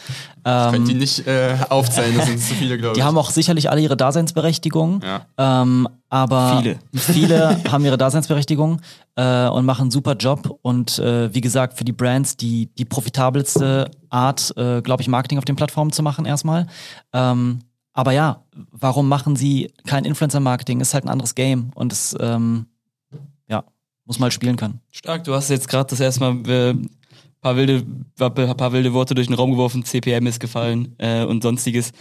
Ähm, Könnt ihr nicht äh, aufzählen, das sind zu viele, glaube ich. die haben auch sicherlich alle ihre Daseinsberechtigung. Ja. Ähm, aber Viele. viele haben ihre Daseinsberechtigung äh, und machen einen super Job. Und äh, wie gesagt, für die Brands die, die profitabelste Art, äh, glaube ich, Marketing auf den Plattformen zu machen erstmal. Ähm, aber ja, warum machen sie kein Influencer-Marketing? Ist halt ein anderes Game und es, ähm, ja, muss mal spielen können. Stark, du hast jetzt gerade das erste Mal äh, paar wilde, paar, wilde Worte durch den Raum geworfen, CPM ist gefallen äh, und sonstiges.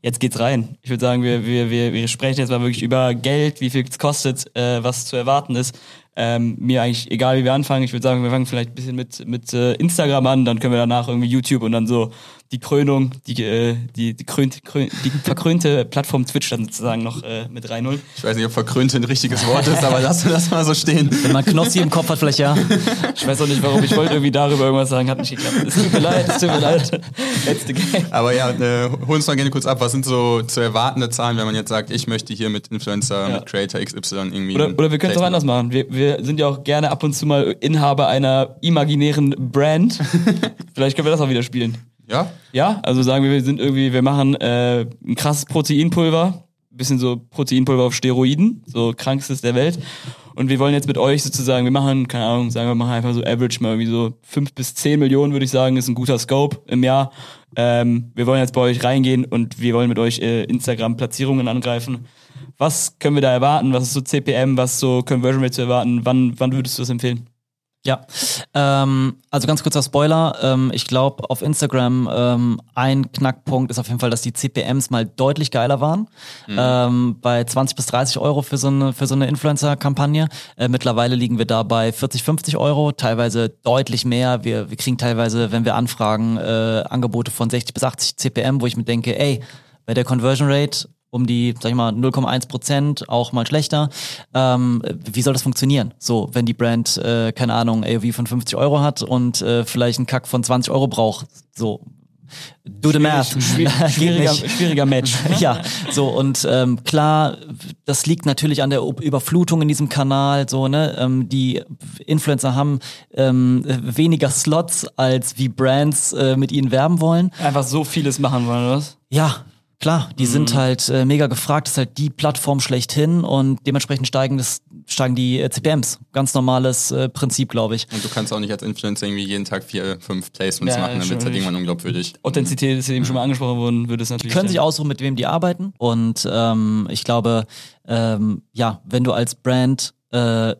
Jetzt geht's rein. Ich würde sagen, wir, wir, wir, wir sprechen jetzt mal wirklich über Geld, wie viel es kostet, äh, was zu erwarten ist. Ähm, mir eigentlich egal, wie wir anfangen. Ich würde sagen, wir fangen vielleicht ein bisschen mit, mit äh, Instagram an, dann können wir danach irgendwie YouTube und dann so die Krönung, die, äh, die, die, krönt, krön, die verkrönte Plattform Twitch dann sozusagen noch äh, mit reinholen. Ich weiß nicht, ob verkrönte ein richtiges Wort ist, aber lassen wir das mal so stehen. Wenn man Knossi im Kopf hat, vielleicht ja. Ich weiß auch nicht warum, ich wollte irgendwie darüber irgendwas sagen, hat nicht geklappt. Es tut mir leid, es tut mir leid. Letzte Game. Aber ja, äh, hol uns mal gerne kurz ab. Was sind so zu erwartende Zahlen, wenn man jetzt sagt, ich möchte hier mit Influencer, Ja. mit Creator XY irgendwie. Oder, oder wir können es auch anders machen. Wir, wir sind ja auch gerne ab und zu mal Inhaber einer imaginären Brand. Vielleicht können wir das auch wieder spielen. Ja? Ja, also sagen wir, wir sind irgendwie, wir machen äh, ein krasses Proteinpulver, bisschen so Proteinpulver auf Steroiden, so krankstes der Welt. Und wir wollen jetzt mit euch sozusagen, wir machen, keine Ahnung, sagen wir machen einfach so average mal irgendwie so fünf bis zehn Millionen, würde ich sagen, ist ein guter Scope im Jahr. Ähm, wir wollen jetzt bei euch reingehen und wir wollen mit euch äh, Instagram-Platzierungen angreifen. Was können wir da erwarten? Was ist so CPM? Was ist so Conversion Rate zu erwarten? Wann, wann würdest du das empfehlen? Ja, ähm, also ganz kurzer Spoiler. Ähm, ich glaube, auf Instagram ähm, ein Knackpunkt ist auf jeden Fall, dass die CPMs mal deutlich geiler waren. Ähm, bei 20 bis 30 Euro für so eine, für so eine Influencer-Kampagne. Äh, mittlerweile liegen wir da bei 40, 50 Euro, teilweise deutlich mehr. Wir, wir kriegen teilweise, wenn wir anfragen, äh, Angebote von 60 bis 80 CPM, wo ich mir denke, ey, bei der Conversion Rate um die, sag ich mal, 0,1 Prozent, auch mal schlechter. Ähm, wie soll das funktionieren? So, wenn die Brand, äh, keine Ahnung, AOV von 50 Euro hat und äh, vielleicht einen Kack von 20 Euro braucht. So, do the math. Schwieriger, schwieriger Match. Ja, so und ähm, klar, das liegt natürlich an der Überflutung in diesem Kanal. So ne, ähm, die Influencer haben ähm, weniger Slots als wie Brands äh, mit ihnen werben wollen. Einfach so vieles machen wollen, oder was? Ja, klar, die sind halt äh, mega gefragt, das ist halt die Plattform schlechthin und dementsprechend steigen, das, steigen die äh, CPMs. Ganz normales äh, Prinzip, glaube ich. Und du kannst auch nicht als Influencer irgendwie jeden Tag vier, fünf Placements Ja, machen, dann wird es halt irgendwann unglaubwürdig. Authentizität ist ja eben schon mal angesprochen worden, würde es natürlich. können sich aussuchen, mit wem die arbeiten. Und ähm, ich glaube, ähm, ja, wenn du als Brand äh,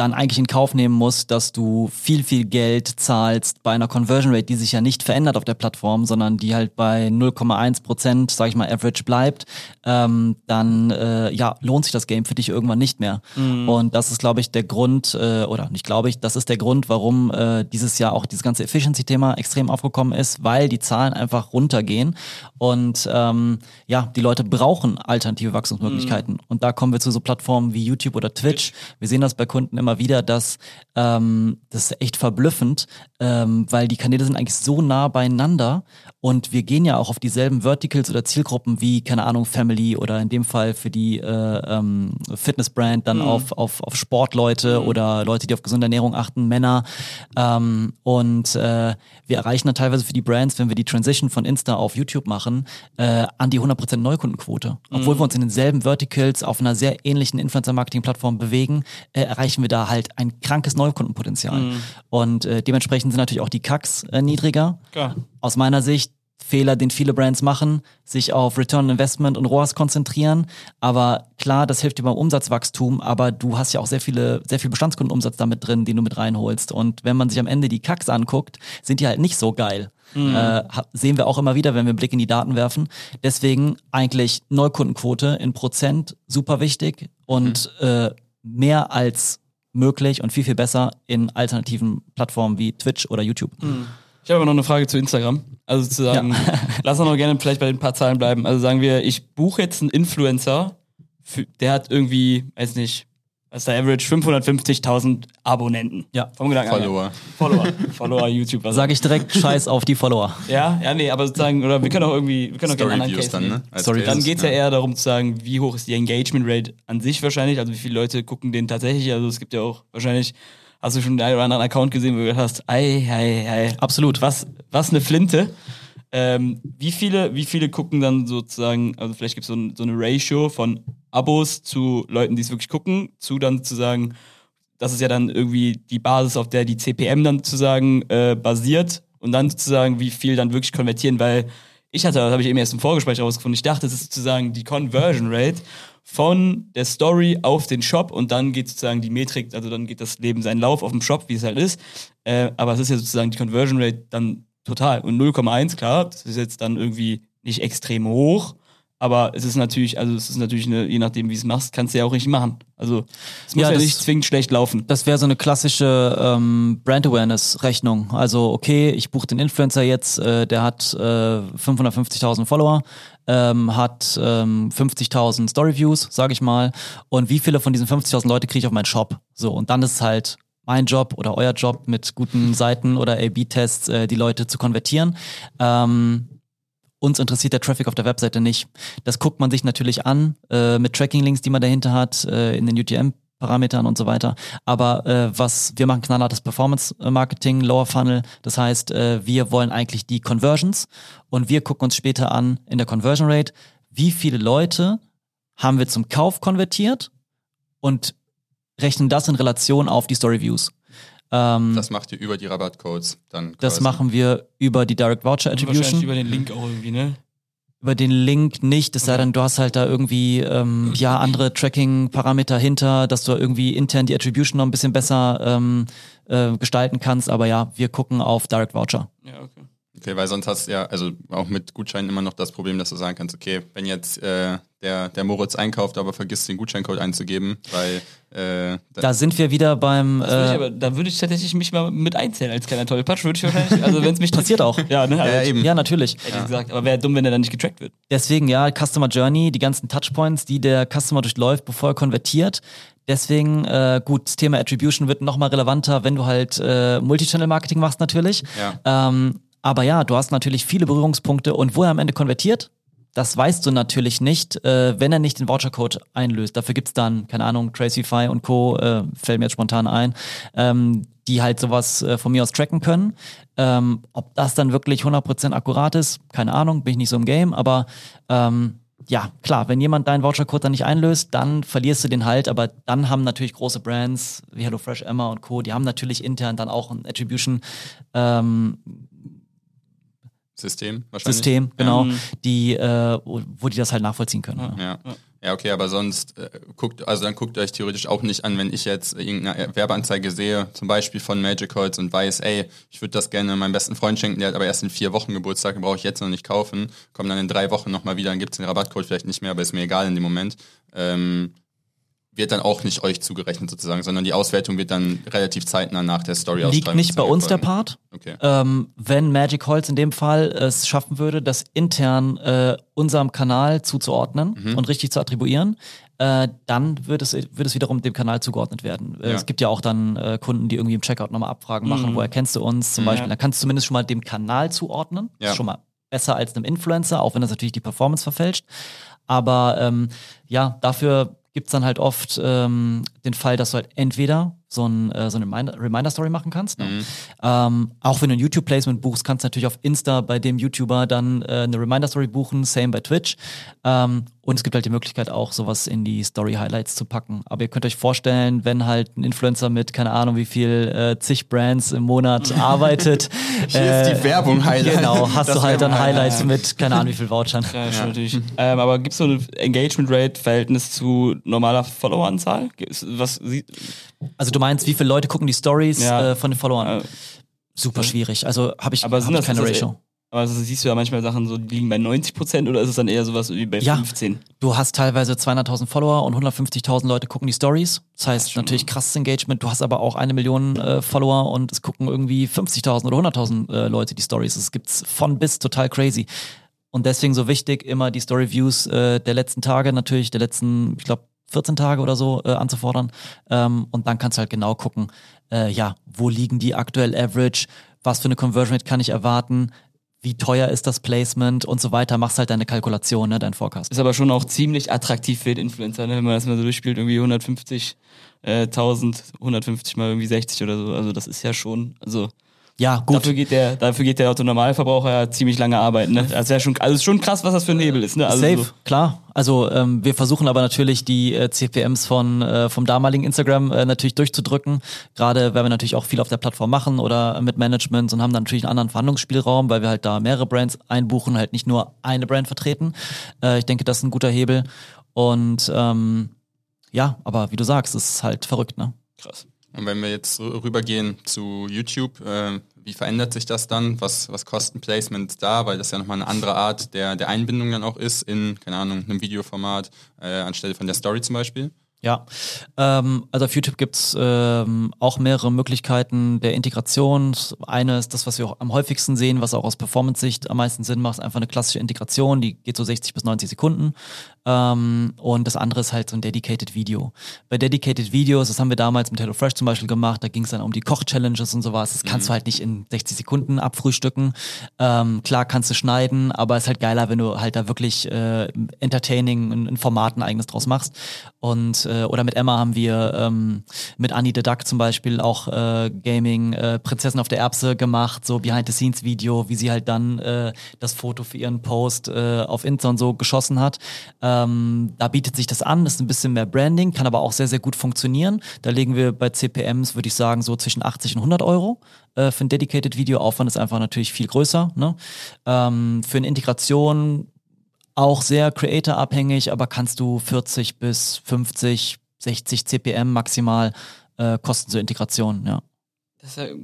dann eigentlich in Kauf nehmen musst, dass du viel, viel Geld zahlst bei einer Conversion Rate, die sich ja nicht verändert auf der Plattform, sondern die halt bei 0,1 Prozent, sag ich mal, Average bleibt, ähm, dann äh, ja, lohnt sich das Game für dich irgendwann nicht mehr. Und das ist, glaube ich, der Grund, äh, oder nicht glaube ich, das ist der Grund, warum äh, dieses Jahr auch dieses ganze Efficiency-Thema extrem aufgekommen ist, weil die Zahlen einfach runtergehen und ähm, ja, die Leute brauchen alternative Wachstumsmöglichkeiten. Und da kommen wir zu so Plattformen wie YouTube oder Twitch. Wir sehen das bei Kunden immer wieder, dass ähm, das ist echt verblüffend, ähm, weil die Kanäle sind eigentlich so nah beieinander und wir gehen ja auch auf dieselben Verticals oder Zielgruppen wie, keine Ahnung, Family oder in dem Fall für die äh, ähm, Fitnessbrand dann auf, auf, auf Sportleute oder Leute, die auf gesunde Ernährung achten, Männer. Ähm, und äh, wir erreichen dann teilweise für die Brands, wenn wir die Transition von Insta auf YouTube machen, äh, an die 100% Neukundenquote. Obwohl wir uns in denselben Verticals auf einer sehr ähnlichen Influencer-Marketing-Plattform bewegen, äh, erreichen wir da halt ein krankes Neukundenpotenzial. Und äh, dementsprechend sind natürlich auch die Kacks äh, niedriger. Klar. Aus meiner Sicht Fehler, den viele Brands machen, sich auf Return on Investment und ROAS konzentrieren. Aber klar, das hilft dir beim Umsatzwachstum, aber du hast ja auch sehr viele, sehr viel Bestandskundenumsatz damit drin, den du mit reinholst. Und wenn man sich am Ende die Kacks anguckt, sind die halt nicht so geil. Äh, ha- sehen wir auch immer wieder, wenn wir einen Blick in die Daten werfen. Deswegen eigentlich Neukundenquote in Prozent super wichtig und äh, mehr als möglich und viel, viel besser in alternativen Plattformen wie Twitch oder YouTube. Ich habe aber noch eine Frage zu Instagram. Also zu sagen, lass uns noch gerne vielleicht bei den paar Zahlen bleiben. Also sagen wir, ich buche jetzt einen Influencer, für, der hat irgendwie, weiß nicht, was ist der Average, 550.000 Abonnenten. Ja. Vom Gedanken her. Follower. Follower. Follower, YouTube. Was Sage ich direkt Scheiß auf die Follower. Ja, ja, nee, aber sozusagen, oder wir können auch irgendwie, wir können auch gerne anderen Story-Views Case dann, nehmen. ne? Cases, Dann geht's ja. eher darum zu sagen, wie hoch ist die Engagement Rate an sich wahrscheinlich, also wie viele Leute gucken den tatsächlich, also es gibt ja auch wahrscheinlich, hast du schon den einen oder anderen Account gesehen, wo du gedacht hast, ei, ei, ei, Absolut. was, was eine Flinte. Ähm, wie viele, wie viele gucken dann sozusagen, also vielleicht gibt es so, ein, so eine Ratio von Abos zu Leuten, die es wirklich gucken, zu dann zu sagen, das ist ja dann irgendwie die Basis, auf der die CPM dann sozusagen äh, basiert und dann sozusagen, wie viel dann wirklich konvertieren, weil ich hatte, das habe ich eben erst im Vorgespräch herausgefunden, ich dachte, es ist sozusagen die Conversion Rate von der Story auf den Shop und dann geht sozusagen die Metrik, also dann geht das Leben seinen Lauf auf dem Shop, wie es halt ist. Äh, aber es ist ja sozusagen die Conversion Rate dann total. Und 0,1, klar, das ist jetzt dann irgendwie nicht extrem hoch, aber es ist natürlich, also es ist natürlich eine, je nachdem, wie es machst, kannst du ja auch richtig machen. Also es muss Ja, ja, das- nicht zwingend schlecht laufen. Das wäre so eine klassische ähm, Brand Awareness Rechnung. Also okay, ich buche den Influencer jetzt, äh, der hat äh, 550.000 Follower, ähm, hat ähm, 50.000 Story Views, sage ich mal. Und wie viele von diesen 50.000 Leute kriege ich auf meinen Shop? So und dann ist es halt mein Job oder euer Job mit guten Seiten oder A/B-Tests äh, die Leute zu konvertieren. Ähm, uns interessiert der Traffic auf der Webseite nicht. Das guckt man sich natürlich an äh, mit Tracking-Links, die man dahinter hat, äh, in den UTM. Parametern und so weiter. Aber äh, was wir machen knallhartes Performance-Marketing, Lower Funnel. Das heißt, äh, wir wollen eigentlich die Conversions und wir gucken uns später an in der Conversion Rate, wie viele Leute haben wir zum Kauf konvertiert und rechnen das in Relation auf die Story Views. Ähm, das Das macht ihr über die Rabattcodes dann. das quasi. machen wir über die Direct Voucher Wahrscheinlich Attribution. über den Link auch irgendwie, ne? Über den Link nicht, es sei denn, du hast halt da irgendwie ähm, ja andere Tracking-Parameter hinter, dass du irgendwie intern die Attribution noch ein bisschen besser ähm, äh, gestalten kannst. Aber ja, wir gucken auf Direct Voucher. Ja, okay. Okay, weil sonst hast du ja, also auch mit Gutscheinen immer noch das Problem, dass du sagen kannst, okay, wenn jetzt äh, der, der Moritz einkauft, aber vergisst den Gutscheincode einzugeben, weil äh, Da sind wir wieder beim Das würde ich äh, aber, da würde ich tatsächlich mich mal mit einzählen als kleiner Tollpatsch, würde ich wahrscheinlich, also wenn es mich Passiert auch. Ja, ne? Also Ja, eben. ja natürlich. Hätte ich gesagt, aber wäre dumm, wenn er dann nicht getrackt wird. Deswegen ja, Customer Journey, die ganzen Touchpoints, die der Customer durchläuft, bevor er konvertiert. Deswegen, äh, gut, das Thema Attribution wird nochmal relevanter, wenn du halt äh, Multichannel-Marketing machst natürlich. Ja. Ähm, aber ja, du hast natürlich viele Berührungspunkte und wo er am Ende konvertiert, das weißt du natürlich nicht, äh, wenn er nicht den Vouchercode einlöst. Dafür gibt's dann, keine Ahnung, Tracify und Co., äh, fällt mir jetzt spontan ein, ähm, die halt sowas äh, von mir aus tracken können. Ähm, ob das dann wirklich 100% akkurat ist, keine Ahnung, bin ich nicht so im Game, aber ähm, ja, klar, wenn jemand deinen Vouchercode dann nicht einlöst, dann verlierst du den halt, aber dann haben natürlich große Brands wie HelloFresh, Emma und Co., die haben natürlich intern dann auch ein Attribution ähm, System wahrscheinlich. System, genau, Mhm. die, äh, wo die das halt nachvollziehen können. Ja. Ja. Ja, okay, aber sonst äh, guckt, also dann guckt euch theoretisch auch nicht an, wenn ich jetzt irgendeine Werbeanzeige sehe, zum Beispiel von Magic Holz und weiß, ey, ich würde das gerne meinem besten Freund schenken, der hat aber erst in vier Wochen Geburtstag, den brauche ich jetzt noch nicht kaufen, kommt dann in drei Wochen nochmal wieder, dann gibt's den Rabattcode vielleicht nicht mehr, aber ist mir egal in dem Moment. Ähm, wird dann auch nicht euch zugerechnet sozusagen, sondern die Auswertung wird dann relativ zeitnah nach der story Liegt nicht bei uns der Part. Okay. Ähm, wenn Magic Holz in dem Fall es schaffen würde, das intern äh, unserem Kanal zuzuordnen Mhm. und richtig zu attribuieren, äh, dann wird es, wird es wiederum dem Kanal zugeordnet werden. Äh, Ja. Es gibt ja auch dann äh, Kunden, die irgendwie im Checkout nochmal Abfragen machen, woher kennst du uns zum Beispiel. Dann kannst du zumindest schon mal dem Kanal zuordnen. Ja. Ist schon mal besser als einem Influencer, auch wenn das natürlich die Performance verfälscht. Aber ähm, ja, dafür gibt's dann halt oft ähm, den Fall, dass du halt entweder so, ein, äh, so eine Reminder- Reminder-Story machen kannst. Ne? Ähm, auch wenn du ein YouTube-Placement buchst, kannst du natürlich auf Insta bei dem YouTuber dann äh, eine Reminder-Story buchen, same bei Twitch. Ähm, und es gibt halt die Möglichkeit auch, sowas in die Story-Highlights zu packen. Aber ihr könnt euch vorstellen, wenn halt ein Influencer mit, keine Ahnung, wie viel äh, zig Brands im Monat arbeitet. Hier ist die Werbung Highlight. Genau, hast Das du halt dann. Highlights mit, keine Ahnung, wie viel Vouchern. Ja, schon natürlich. Ähm, aber gibt es so ein Engagement Rate Verhältnis zu normaler Followeranzahl? Was Also du meinst, wie viele Leute gucken die Stories Ja. äh, von den Followern? äh, Super schwierig. Also habe ich, aber hab sind ich das keine das- Ratio. Aber so siehst du ja manchmal Sachen, so, die liegen bei 90 Prozent oder ist es dann eher sowas wie bei Ja. 15? Du hast teilweise 200.000 Follower und 150.000 Leute gucken die Stories. Das heißt natürlich krasses Engagement. Du hast aber auch eine Million äh, Follower und es gucken irgendwie 50.000 oder 100.000 äh, Leute die Stories. Es gibt's von bis total crazy. Und deswegen so wichtig, immer die Story-Views äh, der letzten Tage, natürlich der letzten, ich glaube, 14 Tage oder so äh, anzufordern. Ähm, und dann kannst du halt genau gucken, äh, ja, wo liegen die aktuell Average, was für eine Conversion Rate kann ich erwarten, wie teuer ist das Placement und so weiter. Machst halt deine Kalkulation, ne, dein Forecast. Ist aber schon auch ziemlich attraktiv für den Influencer, ne? wenn man das mal so durchspielt, irgendwie 150, äh, 1000, 150 mal irgendwie 60 oder so. Also das ist ja schon, also Ja, gut. dafür geht der, dafür geht der Otto Normalverbraucher ja ziemlich lange arbeiten. Ne? Also, ja schon, also ist schon krass, was das für ein Hebel ist. Ne? Also Safe, so, klar. Also ähm, wir versuchen aber natürlich die äh, CPMs von äh, vom damaligen Instagram äh, natürlich durchzudrücken. Gerade weil wir natürlich auch viel auf der Plattform machen oder mit Management und haben dann natürlich einen anderen Verhandlungsspielraum, weil wir halt da mehrere Brands einbuchen, halt nicht nur eine Brand vertreten. Äh, ich denke, das ist ein guter Hebel. Und ähm, ja, aber wie du sagst, es ist halt verrückt, ne? krass. Und wenn wir jetzt rü- rübergehen zu YouTube, äh, wie verändert sich das dann? Was, was kosten Placements da? Weil das ja nochmal eine andere Art der, der Einbindung dann auch ist in, keine Ahnung, einem Videoformat, äh, anstelle von der Story zum Beispiel. Ja, ähm, also auf YouTube gibt's ähm, auch mehrere Möglichkeiten der Integration. Eine ist das, was wir auch am häufigsten sehen, was auch aus Performance-Sicht am meisten Sinn macht, ist einfach eine klassische Integration, die geht so 60 bis 90 Sekunden. Ähm, und das andere ist halt so ein Dedicated Video. Bei Dedicated Videos, das haben wir damals mit HelloFresh zum Beispiel gemacht, da ging es dann um die Koch-Challenges und sowas. Das kannst du halt nicht in 60 Sekunden abfrühstücken. Ähm, klar kannst du schneiden, aber es ist halt geiler, wenn du halt da wirklich äh, entertaining ein, ein Format ein eigenes draus machst. Und äh, oder mit Emma haben wir ähm, mit Annie the Duck zum Beispiel auch äh, Gaming äh, Prinzessin auf der Erbse gemacht, so Behind-the-Scenes-Video, wie sie halt dann äh, das Foto für ihren Post äh, auf Insta und so geschossen hat. Ähm, da bietet sich das an, ist ein bisschen mehr Branding, kann aber auch sehr, sehr gut funktionieren. Da legen wir bei CPMs, würde ich sagen, so zwischen 80 und 100 Euro. Äh, für ein Dedicated Video Aufwand ist einfach natürlich viel größer. Ne? Ähm, für eine Integration auch sehr creator-abhängig, aber kannst du 40 bis 50, 60 CPM maximal äh, kosten zur Integration, ja. Das ist ja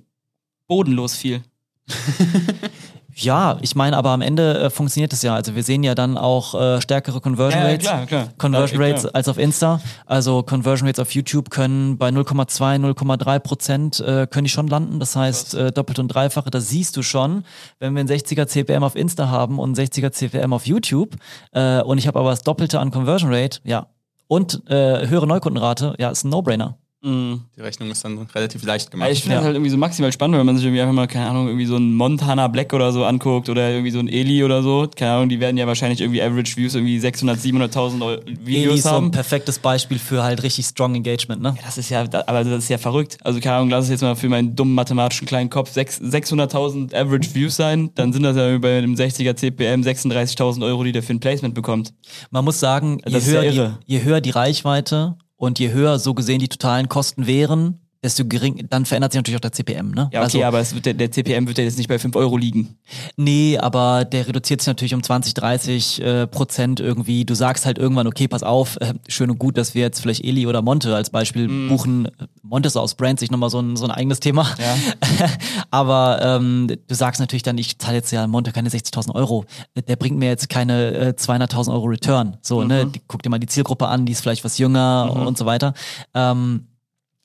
bodenlos viel. Ja, ich meine, aber am Ende äh, funktioniert es ja. Also wir sehen ja dann auch äh, stärkere Conversion Ja, ja, Rates. klar, klar. Conversion Klar, Rates klar. als auf Insta. Also Conversion Rates auf YouTube können bei 0,2, 0,3 Prozent äh, können die schon landen. Das heißt äh, doppelt und dreifache. Da siehst du schon, wenn wir ein 60er CPM auf Insta haben und ein 60er CPM auf YouTube äh, und ich habe aber das Doppelte an Conversion Rate, ja. Und äh, höhere Neukundenrate, ja, ist ein No-Brainer. Mhm. Die Rechnung ist dann relativ leicht gemacht. Ja, ich finde Ja. das halt irgendwie so maximal spannend, wenn man sich irgendwie einfach mal, keine Ahnung, irgendwie so einen Montana Black oder so anguckt oder irgendwie so einen Eli oder so. Keine Ahnung, die werden ja wahrscheinlich irgendwie Average Views irgendwie 600, 700.000 Eu- Eli Videos ist so ein haben. perfektes Beispiel für halt richtig strong Engagement, ne? Das ist ja, aber das ist ja verrückt. Also keine Ahnung, lass es jetzt mal für meinen dummen mathematischen kleinen Kopf sechs- 600.000 Average Views sein, dann sind das ja bei einem 60er CPM 36.000 Euro, die der für ein Placement bekommt. Man muss sagen, je ja höher, die, je höher die Reichweite und je höher so gesehen die totalen Kosten wären, desto gering, dann verändert sich natürlich auch der CPM, ne? Ja, okay, aber es wird, der, der CPM wird ja jetzt nicht bei 5 Euro liegen. Nee, aber der reduziert sich natürlich um 20, 30 äh, Prozent irgendwie. Du sagst halt irgendwann, okay, pass auf, äh, schön und gut, dass wir jetzt vielleicht Eli oder Monte als Beispiel buchen. Monte ist aus Brand sich nochmal so ein, so ein eigenes Thema. Ja. aber ähm, du sagst natürlich dann, ich zahle jetzt ja Monte keine 60.000 Euro. Der bringt mir jetzt keine äh, 200.000 Euro Return. So, ne? Die, guck dir mal die Zielgruppe an, die ist vielleicht was jünger und so weiter. Ähm,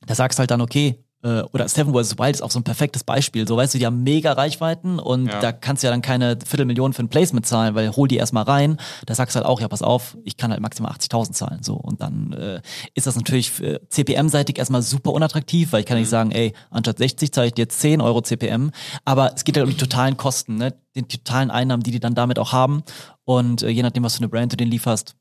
da sagst halt dann, okay, äh, oder Seven vs. Wild ist auch so ein perfektes Beispiel. So, weißt du, die haben mega Reichweiten und Ja. da kannst du ja dann keine Viertelmillion für ein Placement zahlen, weil hol die erstmal rein. Da sagst du halt auch, ja, pass auf, ich kann halt maximal 80.000 zahlen. So, und dann äh, ist das natürlich äh, CPM-seitig erstmal super unattraktiv, weil ich kann nicht sagen, ey, anstatt 60 zahle ich dir jetzt 10 Euro CPM. Aber es geht halt um die totalen Kosten, ne? Den totalen Einnahmen, die die dann damit auch haben. Und äh, je nachdem, was für eine Brand du denen lieferst,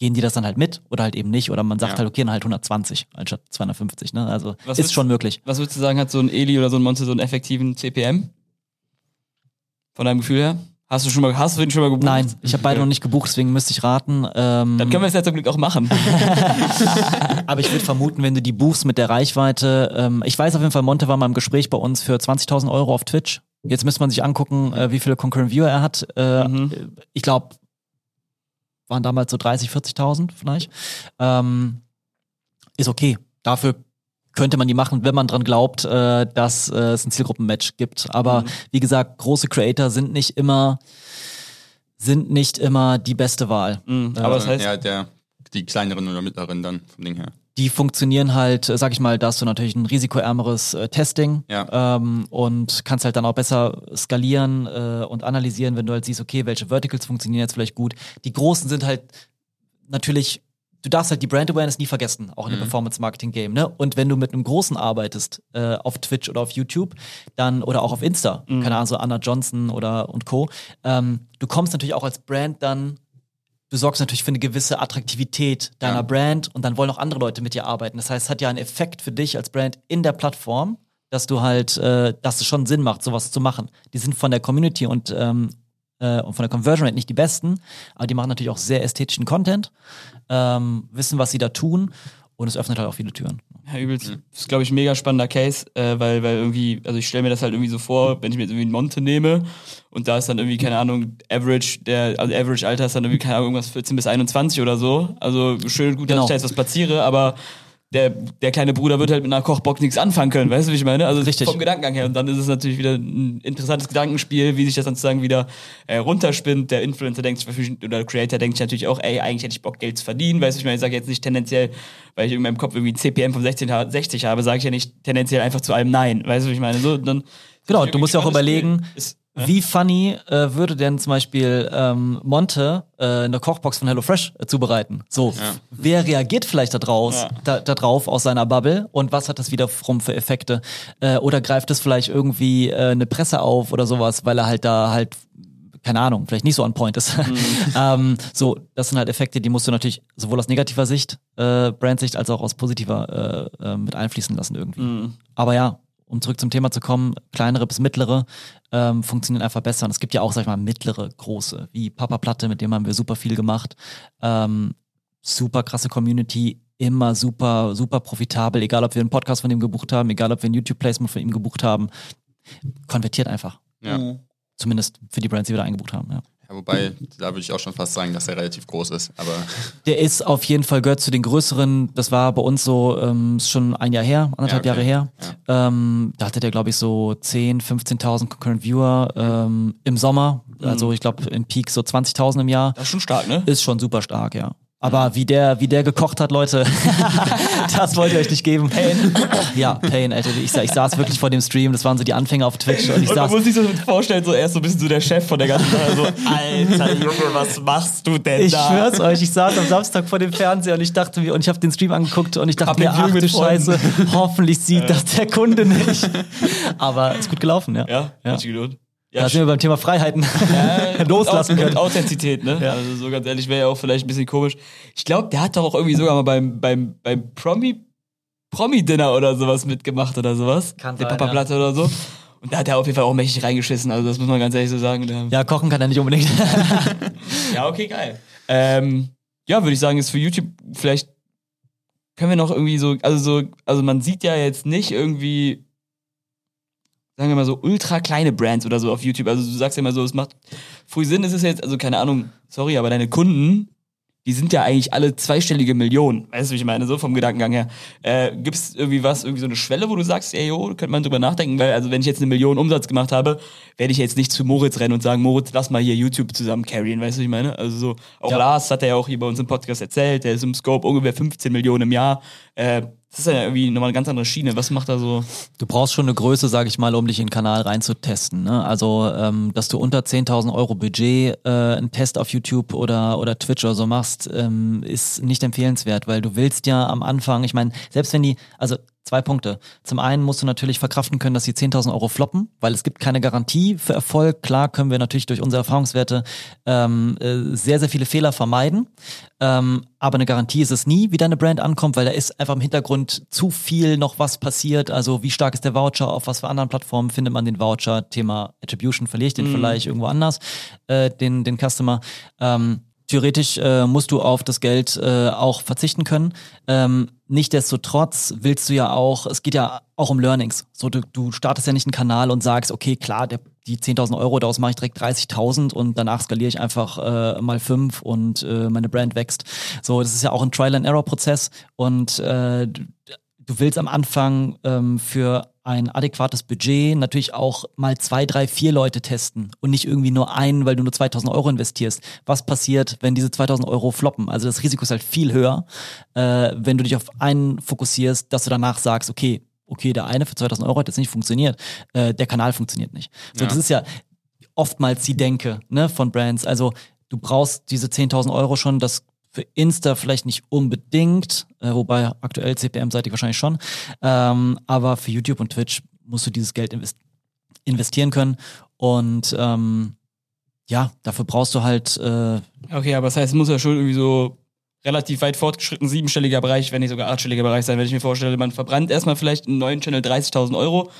gehen die das dann halt mit oder halt eben nicht. Oder man sagt Ja. halt, okay, dann halt 120 anstatt 250. Ne? Also Was ist würdest- schon möglich. Was würdest du sagen, hat so ein Eli oder so ein Monte so einen effektiven CPM? Von deinem Gefühl her? Hast du schon mal, hast du den schon mal gebucht? Nein, ich habe beide noch nicht gebucht, deswegen müsste ich raten. Ähm, Dann können wir es ja zum Glück auch machen. aber ich würde vermuten, wenn du die buchst mit der Reichweite, ähm, ich weiß auf jeden Fall, Monte war mal im Gespräch bei uns für 20.000 Euro auf Twitch. Jetzt müsste man sich angucken, äh, wie viele Concurrent Viewer er hat. Äh, Mhm. Ich glaube, waren damals so 30, 40.000 vielleicht. Ähm, ist okay. Dafür könnte man die machen, wenn man dran glaubt, äh, dass äh, es ein Zielgruppenmatch gibt. Aber wie gesagt, große Creator sind nicht immer sind nicht immer die beste Wahl. Mhm. Aber das heißt, ja, der, die kleineren oder mittleren dann vom Ding her. Die funktionieren halt, äh, sag ich mal, da hast du natürlich ein risikoärmeres äh, Testing Ja. ähm, und kannst halt dann auch besser skalieren äh, und analysieren, wenn du halt siehst, okay, welche Verticals funktionieren jetzt vielleicht gut. Die großen sind halt natürlich, du darfst halt die Brand Awareness nie vergessen, auch in dem Performance-Marketing-Game. Ne? Und wenn du mit einem Großen arbeitest, äh, auf Twitch oder auf YouTube, dann oder auch auf Insta, keine Ahnung, so Anna Johnson oder und Co., ähm, du kommst natürlich auch als Brand dann du sorgst natürlich für eine gewisse Attraktivität deiner Ja. Brand und dann wollen auch andere Leute mit dir arbeiten. Das heißt, es hat ja einen Effekt für dich als Brand in der Plattform, dass du halt, äh, dass es schon Sinn macht, sowas zu machen. Die sind von der Community und, ähm, äh, und von der Conversion Rate nicht die besten, aber die machen natürlich auch sehr ästhetischen Content, ähm, wissen, was sie da tun und es öffnet halt auch viele Türen. Ja, übelst. Das ist, glaube ich, ein mega spannender Case, äh, weil, weil irgendwie, also ich stelle mir das halt irgendwie so vor, wenn ich mir jetzt irgendwie einen Monte nehme und da ist dann irgendwie, keine Ahnung, Average, der, also Average Alter ist dann irgendwie, keine Ahnung, irgendwas 14 bis 21 oder so. Also schön gut, Genau. dass ich da jetzt was platziere, aber der, der kleine Bruder wird halt mit einer Kochbox nichts anfangen können, weißt du, wie ich meine? Also Richtig. vom Gedankengang her. Und dann ist es natürlich wieder ein interessantes Gedankenspiel, wie sich das dann sozusagen wieder äh, runterspinnt. Der Influencer denkt sich, oder der Creator denkt sich natürlich auch, ey, eigentlich hätte ich Bock, Geld zu verdienen, weißt du, ich meine, ich sage jetzt nicht tendenziell, weil ich in meinem Kopf irgendwie ein CPM von 16, ha- 60 habe, sage ich ja nicht tendenziell einfach zu allem Nein, weißt du, wie ich meine? So, dann Genau, du musst ja auch überlegen. Ist, Wie funny äh, würde denn zum Beispiel ähm, Monte äh, eine Kochbox von HelloFresh äh, zubereiten? So, wer reagiert vielleicht da, draus, Ja. da, da drauf aus seiner Bubble und was hat das wiederum für Effekte? Äh, oder greift es vielleicht irgendwie äh, eine Presse auf oder sowas, weil er halt da halt keine Ahnung, vielleicht nicht so on point ist. ähm, so, das sind halt Effekte, die musst du natürlich sowohl aus negativer Sicht, äh, Brandsicht, als auch aus positiver äh, äh, mit einfließen lassen irgendwie. Aber ja, um zurück zum Thema zu kommen, kleinere bis mittlere ähm, funktionieren einfach besser. Und es gibt ja auch, sag ich mal, mittlere, große, wie Papa Platte, mit dem haben wir super viel gemacht. Ähm, super krasse Community, immer super, super profitabel, egal ob wir einen Podcast von ihm gebucht haben, egal ob wir ein YouTube-Placement von ihm gebucht haben. Konvertiert einfach. Ja. Zumindest für die Brands, die wir da eingebucht haben, ja. Ja, wobei, da würde ich auch schon fast sagen, dass er relativ groß ist. Aber Der ist auf jeden Fall gehört zu den größeren. Das war bei uns so ähm, ist schon ein Jahr her, anderthalb Ja, okay. Jahre her. Ähm, da hatte der, glaube ich, so 10, 15.000 Concurrent Viewer ähm, im Sommer. Also ich glaube im Peak so 20.000 im Jahr. das ist schon stark, ne? Ist schon super stark, ja. Aber wie der, wie der gekocht hat, Leute, das wollt ihr euch nicht geben. Pain. Ja, Pain, Alter. Ich, ich saß wirklich vor dem Stream, das waren so die Anfänger auf Twitch und ich Und saß. muss sich so vorstellen, so er ist so ein bisschen so der Chef von der ganzen Sache. So, Alter Junge, was machst du denn Ich da? schwör's euch, ich saß am Samstag vor dem Fernseher und ich dachte mir, und ich habe den Stream angeguckt und ich dachte Hab mir, ach du. Scheiße, hoffentlich sieht das der Kunde nicht. Aber ist gut gelaufen, ja. Ja, ja. hat sich gelohnt. Da sind wir beim Thema Freiheiten loslassen und, können. Authentizität, ne? Ja. Also so ganz ehrlich, wäre ja auch vielleicht ein bisschen komisch. Ich glaube, der hat doch auch irgendwie sogar mal beim, beim, beim Promi, Promi-Dinner oder sowas mitgemacht oder sowas. Kann Der sein, Papa ja. Platte oder so. Und da hat er auf jeden Fall auch mächtig reingeschissen, also das muss man ganz ehrlich so sagen. Ja, kochen kann er nicht unbedingt. Ja, okay, geil. Ähm, ja, würde ich sagen, ist für YouTube vielleicht können wir noch irgendwie so, also so, also man sieht ja jetzt nicht irgendwie, sagen wir mal so, ultra kleine Brands oder so auf YouTube. Also du sagst ja immer so, es macht früh Sinn, ist es jetzt, also keine Ahnung, sorry, aber deine Kunden, die sind ja eigentlich alle zweistellige Millionen. Weißt du, wie ich meine, so vom Gedankengang her. Äh, Gibt es irgendwie was, irgendwie so eine Schwelle, wo du sagst, ey, jo, könnte man drüber nachdenken, weil, also wenn ich jetzt eine Million Umsatz gemacht habe, werde ich jetzt nicht zu Moritz rennen und sagen, Moritz, lass mal hier YouTube zusammen carryen, weißt du, wie ich meine? Also so, auch Ja. Lars hat er ja auch hier bei uns im Podcast erzählt, der ist im Scope ungefähr 15 Millionen im Jahr. Äh, das ist ja irgendwie nochmal eine ganz andere Schiene. Was macht da so? Du brauchst schon eine Größe, sage ich mal, um dich in den Kanal reinzutesten. Ne? Also, ähm, dass du unter 10.000 Euro Budget äh, einen Test auf YouTube oder, oder Twitch oder so machst, ähm, ist nicht empfehlenswert, weil du willst ja am Anfang, ich meine, selbst wenn die, also zwei Punkte. Zum einen musst du natürlich verkraften können, dass die 10.000 Euro floppen, weil es gibt keine Garantie für Erfolg. Klar können wir natürlich durch unsere Erfahrungswerte ähm, äh, sehr, sehr viele Fehler vermeiden. Ähm, aber eine Garantie ist es nie, wie deine Brand ankommt, weil da ist einfach im Hintergrund zu viel noch was passiert. Also wie stark ist der Voucher, auf was für anderen Plattformen findet man den Voucher? Thema Attribution, verliere ich den vielleicht irgendwo anders, äh, den, den Customer. Ähm, theoretisch äh, musst du auf das Geld äh, auch verzichten können. Ähm, Nichtsdestotrotz willst du ja auch, es geht ja auch um Learnings. So, du, du startest ja nicht einen Kanal und sagst, okay, klar, der, die 10.000 Euro, daraus mache ich direkt 30.000 und danach skaliere ich einfach äh, mal fünf und äh, meine Brand wächst. So, das ist ja auch ein Trial-and-Error-Prozess und äh, du willst am Anfang ähm, für ein adäquates Budget natürlich auch mal zwei, drei, vier Leute testen und nicht irgendwie nur einen, weil du nur 2000 Euro investierst. Was passiert, wenn diese 2000 Euro floppen? Also das Risiko ist halt viel höher, äh, wenn du dich auf einen fokussierst, dass du danach sagst, okay, okay, der eine für 2000 Euro hat jetzt nicht funktioniert, äh, der Kanal funktioniert nicht. So, Ja. das ist ja oftmals die Denke ne, von Brands. Also du brauchst diese 10.000 Euro schon, das für Insta vielleicht nicht unbedingt, äh, wobei aktuell CPM-seitig wahrscheinlich schon, ähm, aber für YouTube und Twitch musst du dieses Geld invest investieren können und ähm, ja, dafür brauchst du halt äh, Okay, aber das heißt, es muss ja schon irgendwie so relativ weit fortgeschritten, siebenstelliger Bereich, wenn nicht sogar achtstelliger Bereich sein, wenn ich mir vorstelle, man verbrannt erstmal vielleicht einen neuen Channel 30.000 Euro.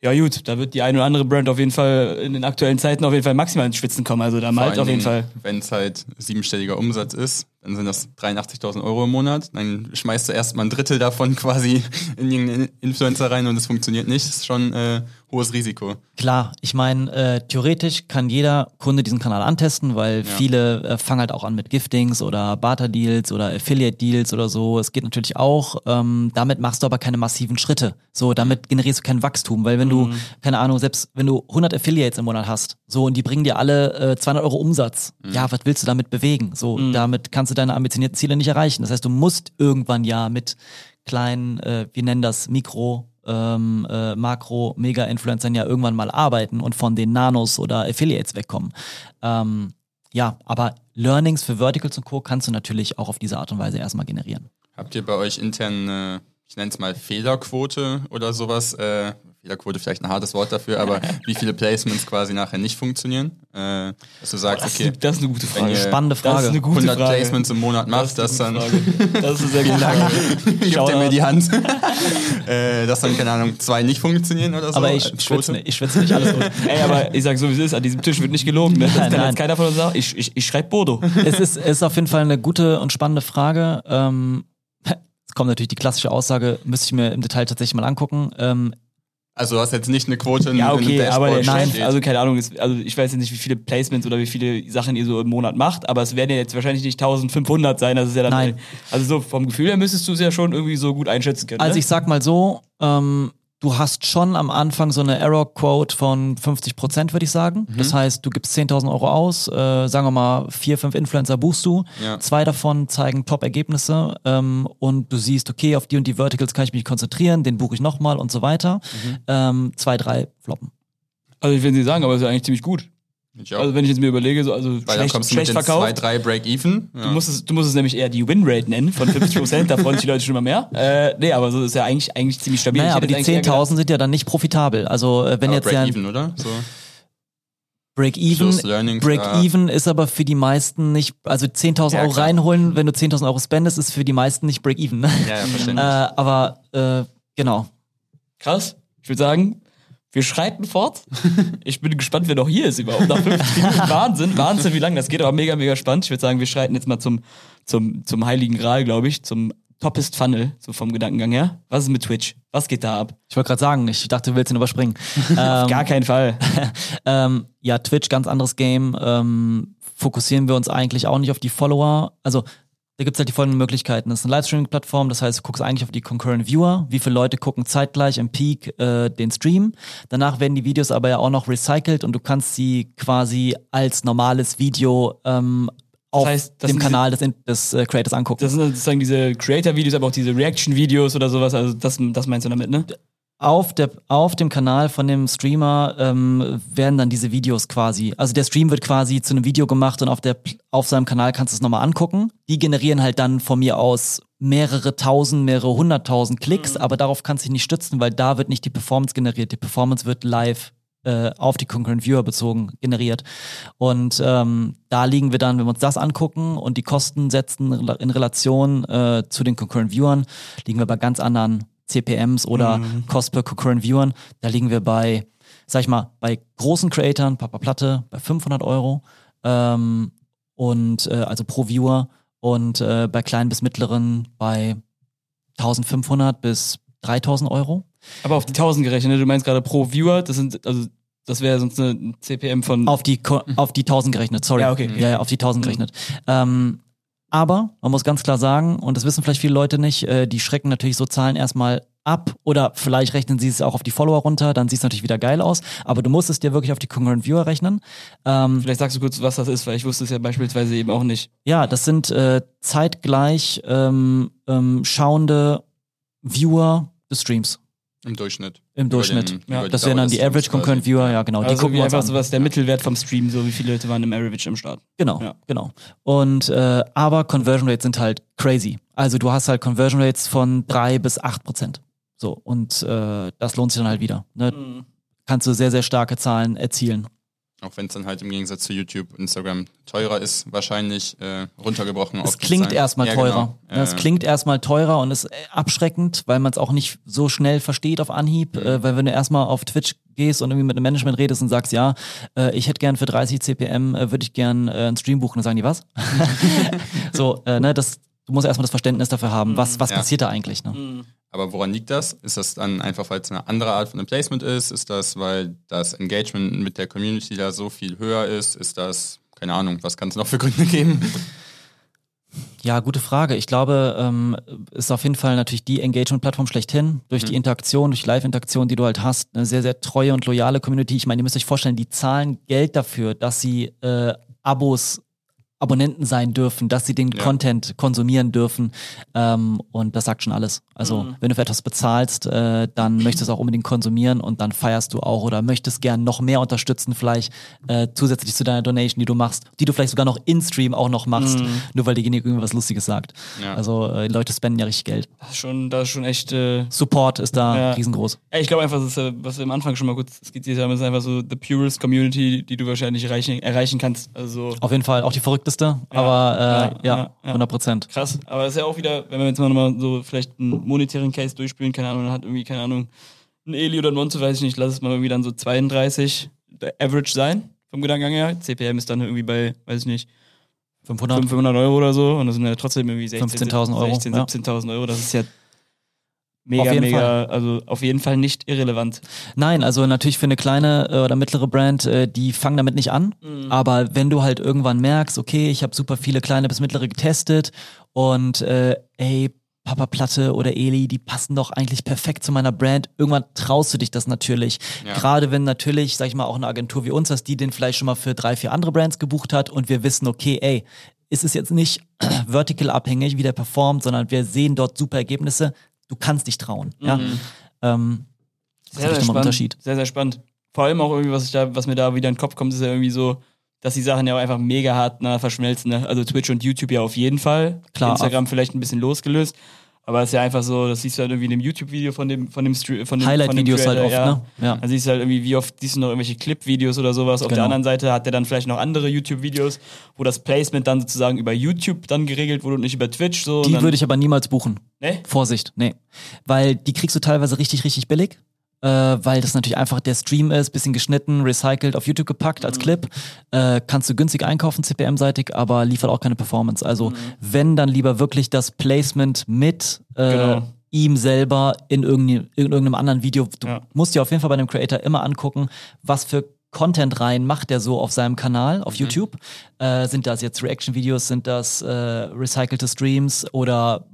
Ja gut, da wird die eine oder andere Brand auf jeden Fall in den aktuellen Zeiten auf jeden Fall maximal ins Schwitzen kommen. Also da malt auf jeden Fall. Wenn es halt siebenstelliger Umsatz ist, dann sind das 83.000 Euro im Monat. Dann schmeißt du erstmal ein Drittel davon quasi in irgendeinen Influencer rein und es funktioniert nicht. Das ist schon äh, hohes Risiko. Klar, ich meine, äh, theoretisch kann jeder Kunde diesen Kanal antesten, weil viele äh, fangen halt auch an mit Giftings oder Barter-Deals oder Affiliate-Deals oder so. Es geht natürlich auch. Ähm, damit machst du aber keine massiven Schritte. So, damit generierst du kein Wachstum, weil wenn du, keine Ahnung, selbst wenn du 100 Affiliates im Monat hast, so und die bringen dir alle äh, 200 Euro Umsatz, ja, was willst du damit bewegen? So, damit kannst du deine ambitionierten Ziele nicht erreichen. Das heißt, du musst irgendwann ja mit kleinen, äh, wir nennen das Mikro, ähm, äh, Makro, Mega-Influencern ja irgendwann mal arbeiten und von den Nanos oder Affiliates wegkommen. Ähm, ja, aber Learnings für Verticals und Co. kannst du natürlich auch auf diese Art und Weise erstmal generieren. Habt ihr bei euch intern eine, ich nenne es mal Fehlerquote oder sowas? Äh, Fehlerquote vielleicht ein hartes Wort dafür, aber wie viele Placements quasi nachher nicht funktionieren? Äh, dass du sagst, Das, okay, ist, das ist eine gute Frage. Spannende Das Frage. ist eine gute 100 Frage. Placements im Monat machst, das, dann Frage. Das ist eine sehr gute Frage. gibt Schau er mir die Hand, äh, dass dann, keine Ahnung, zwei nicht funktionieren oder so. aber ich schwitze nicht, ich schwitze nicht, alles gut. Ey, aber ich sag so, wie es ist, an diesem Tisch wird nicht gelogen. Ne? Das Nein, kann nein. jetzt keiner von uns sagen. Ich, ich, ich schreibe Bodo. es ist, es ist auf jeden Fall eine gute und spannende Frage. Ähm, kommt natürlich die klassische Aussage, müsste ich mir im Detail tatsächlich mal angucken. Ähm, Also du hast jetzt nicht eine Quote in, Ja, in okay, aber der Dashboard Schnitt, steht. also keine Ahnung, ist, also ich weiß jetzt nicht, wie viele Placements oder wie viele Sachen ihr so im Monat macht, aber es werden ja jetzt wahrscheinlich nicht 1500 sein, das ist ja dann, Nein. also so vom Gefühl her müsstest du es ja schon irgendwie so gut einschätzen können. Also ne? ich sag mal so, ähm, du hast schon am Anfang so eine Error-Quote von 50 Prozent, würde ich sagen. Mhm. Das heißt, du gibst 10.000 Euro aus, äh, sagen wir mal, vier, fünf Influencer buchst du. Ja. Zwei davon zeigen Top-Ergebnisse ähm, und du siehst, okay, auf die und die Verticals kann ich mich konzentrieren, den buche ich nochmal und so weiter. Mhm. Ähm, zwei, drei floppen. also ich will nicht sagen, aber es ist ja eigentlich ziemlich gut. Ich auch. Also wenn ich jetzt mir überlege, so, also Weil dann schlecht, kommst du mit schlecht den verkauft. zwei, drei Break-Even. Du musst, es, du musst es nämlich eher die Winrate nennen von 50 Prozent, da freuen sich die Leute schon immer mehr. Äh, nee, aber so ist ja eigentlich, eigentlich ziemlich stabil. Naja, aber die jetzt eigentlich eher gedacht- 10.000 sind ja dann nicht profitabel. Also äh, wenn aber jetzt ja Break-Even, oder? So. Break-Even Learnings, Break-Even ist aber für die meisten nicht, also 10.000 Ja, Euro klar. reinholen, wenn du 10.000 Euro spendest, ist für die meisten nicht Break-Even. Ne? Ja, ja, Äh, verständlich. aber äh, genau. Krass. Ich würde sagen, wir schreiten fort. Ich bin gespannt, wer noch hier ist überhaupt. Nach 50 Minuten Wahnsinn, Wahnsinn, wie lange das geht, aber mega, mega spannend. Ich würde sagen, wir schreiten jetzt mal zum, zum, zum Heiligen Gral, glaube ich, zum Toppest Funnel, so vom Gedankengang her. Was ist mit Twitch? Was geht da ab? Ich wollte gerade sagen, ich dachte, du willst ihn überspringen. Auf ähm, gar keinen Fall. ähm, ja, Twitch, ganz anderes Game. Ähm, fokussieren wir uns eigentlich auch nicht auf die Follower. Also da gibt's halt die folgenden Möglichkeiten. Das ist eine Livestreaming-Plattform, das heißt, du guckst eigentlich auf die Concurrent Viewer, wie viele Leute gucken zeitgleich im Peak äh, den Stream. Danach werden die Videos aber ja auch noch recycelt und du kannst sie quasi als normales Video ähm, auf heißt, das dem Kanal des, des äh, Creators angucken. Das sind sozusagen diese Creator-Videos, aber auch diese Reaction-Videos oder sowas. Also das, das meinst du damit, ne? Auf, der, auf dem Kanal von dem Streamer ähm, werden dann diese Videos quasi, also der Stream wird quasi zu einem Video gemacht und auf, der, auf seinem Kanal kannst du es nochmal angucken. Die generieren halt dann von mir aus mehrere tausend, mehrere hunderttausend Klicks, aber darauf kannst du dich nicht stützen, weil da wird nicht die Performance generiert. Die Performance wird live äh, auf die Concurrent Viewer bezogen generiert. Und ähm, da liegen wir dann, wenn wir uns das angucken und die Kosten setzen in Relation äh, zu den Concurrent Viewern, liegen wir bei ganz anderen CPMs oder Cost per Concurrent Viewern. Da liegen wir bei, sag ich mal, bei großen Creatoren, Papa Platte, bei 500 Euro ähm, und äh, also pro Viewer und äh, bei kleinen bis mittleren bei 1500 bis 3000 Euro. Aber auf die 1000 gerechnet, ne? Du meinst gerade pro Viewer, das sind, also, das wäre sonst eine CPM von. Auf die, Ko- auf die 1000 gerechnet, sorry. Ja, okay. Ja, ja, auf die 1000 gerechnet. Ähm, aber man muss ganz klar sagen, und das wissen vielleicht viele Leute nicht, äh, die schrecken natürlich so Zahlen erstmal ab oder vielleicht rechnen sie es auch auf die Follower runter, dann sieht es natürlich wieder geil aus, aber du musst es dir wirklich auf die Concurrent Viewer rechnen. Ähm, Vielleicht sagst du kurz, was das ist, weil ich wusste es ja beispielsweise eben auch nicht. ja, das sind äh, zeitgleich ähm, ähm, schauende Viewer des Streams Im Durchschnitt. Im Durchschnitt. den- Ja, die das wären dann die Average Concurrent. Viewer, ja genau. die Also gucken wie einfach so was der Mittelwert vom Stream, so wie viele Leute waren im Average am Start. Genau, Ja. genau. Und äh, aber Conversion Rates sind halt crazy. Also du hast halt Conversion Rates von drei bis acht Prozent. So und äh, das lohnt sich dann halt wieder. Ne? Mhm. Kannst du sehr sehr starke Zahlen erzielen. Auch wenn es dann halt im Gegensatz zu YouTube, Instagram teurer ist, wahrscheinlich äh, runtergebrochen. Es klingt erstmal Ja, teurer. genau. Ja, es klingt erstmal teurer und ist äh, abschreckend, weil man es auch nicht so schnell versteht auf Anhieb. Mhm. Äh, weil wenn du erstmal auf Twitch gehst und irgendwie mit einem Management redest und sagst, ja, äh, ich hätte gern für 30 CPM, äh, würde ich gern äh, einen Stream buchen, dann sagen die was? so, äh, ne, das, du musst erstmal das Verständnis dafür haben, was, was Ja. passiert da eigentlich. Ne? Aber woran liegt das? Ist das dann einfach, weil es eine andere Art von Placement ist? Ist das, weil das Engagement mit der Community da so viel höher ist? Ist das, keine Ahnung, was kann es noch für Gründe geben? Ja, gute Frage. Ich glaube, ähm, ist auf jeden Fall natürlich die Engagement-Plattform schlechthin. Durch die Interaktion, durch die Live-Interaktion, die du halt hast, eine sehr, sehr treue und loyale Community. Ich meine, ihr müsst euch vorstellen, die zahlen Geld dafür, dass sie äh, Abos Abonnenten sein dürfen, dass sie den Ja. Content konsumieren dürfen. Ähm, und das sagt schon alles. Also, wenn du für etwas bezahlst, äh, dann möchtest du es auch unbedingt konsumieren und dann feierst du auch oder möchtest gern noch mehr unterstützen, vielleicht äh, zusätzlich zu deiner Donation, die du machst, die du vielleicht sogar noch in Stream auch noch machst, nur weil derjenige irgendwas Lustiges sagt. Ja. Also, äh, die Leute spenden ja richtig Geld. Das ist schon, das ist schon echt. Äh, Support ist da Ja. riesengroß. Ich glaube einfach, das ist, was wir am Anfang schon mal kurz skizziert haben, ist einfach so the purest Community, die du wahrscheinlich erreichen, erreichen kannst. Also Auf jeden Fall auch die verrückteste, aber äh, ja, ja, ja, ja. 100 Prozent. krass. Aber das ist ja auch wieder, wenn wir jetzt mal nochmal so vielleicht einen monetären Case durchspielen, keine Ahnung, dann hat irgendwie, keine Ahnung, ein Eli oder ein Monte, weiß ich nicht, lass es mal irgendwie dann so 32 der Average sein, vom Gedankengang her. CPM ist dann irgendwie bei, weiß ich nicht, 500. 500 Euro oder so und das sind ja trotzdem irgendwie 16, 15.000 Euro, 16, ja. 17.000 Euro. Das ist ja mega, mega, also auf jeden Fall nicht irrelevant. Nein, also natürlich für eine kleine äh, oder mittlere Brand, äh, die fangen damit nicht an. Aber wenn du halt irgendwann merkst, okay, ich habe super viele kleine bis mittlere getestet und äh, ey, Papa Platte oder Eli, die passen doch eigentlich perfekt zu meiner Brand. Irgendwann traust du dich das natürlich. Ja. Gerade wenn natürlich, sag ich mal, auch eine Agentur wie uns, dass die den vielleicht schon mal für drei, vier andere Brands gebucht hat und wir wissen, okay, ey, ist es jetzt nicht vertical abhängig, wie der performt, sondern wir sehen dort super Ergebnisse. Du kannst dich trauen. Ja. Ähm, das ist natürlich nochmal ein Unterschied. Sehr, sehr spannend. Vor allem auch irgendwie, was, ich da, was mir da wieder in den Kopf kommt, ist ja irgendwie so, dass die Sachen ja auch einfach mega hart na, verschmelzen. Ne? Also Twitch und YouTube ja auf jeden Fall. Klar, Instagram vielleicht ein bisschen losgelöst. Aber es ist ja einfach so, das siehst du halt irgendwie in dem YouTube-Video von dem, von dem, Stre- von dem Highlight-Videos halt oft, ne? Ja. Dann siehst du halt irgendwie, wie oft siehst du noch irgendwelche Clip-Videos oder sowas. Auf Genau. der anderen Seite hat der dann vielleicht noch andere YouTube-Videos, wo das Placement dann sozusagen über YouTube dann geregelt wurde und nicht über Twitch. So. Die würde ich aber niemals buchen. Ne? Vorsicht, nee. Weil die kriegst du teilweise richtig, richtig billig. Äh, weil das natürlich einfach der Stream ist, bisschen geschnitten, recycelt, auf YouTube gepackt als Clip. Äh, kannst du günstig einkaufen, CPM-seitig, aber liefert auch keine Performance. Also wenn, dann lieber wirklich das Placement mit äh, Genau. ihm selber in, irgendein, in irgendeinem anderen Video. Du Ja. musst dir auf jeden Fall bei einem Creator immer angucken, was für Content rein macht der so auf seinem Kanal, auf YouTube. Äh, sind das jetzt Reaction-Videos, sind das äh, recycelte Streams oder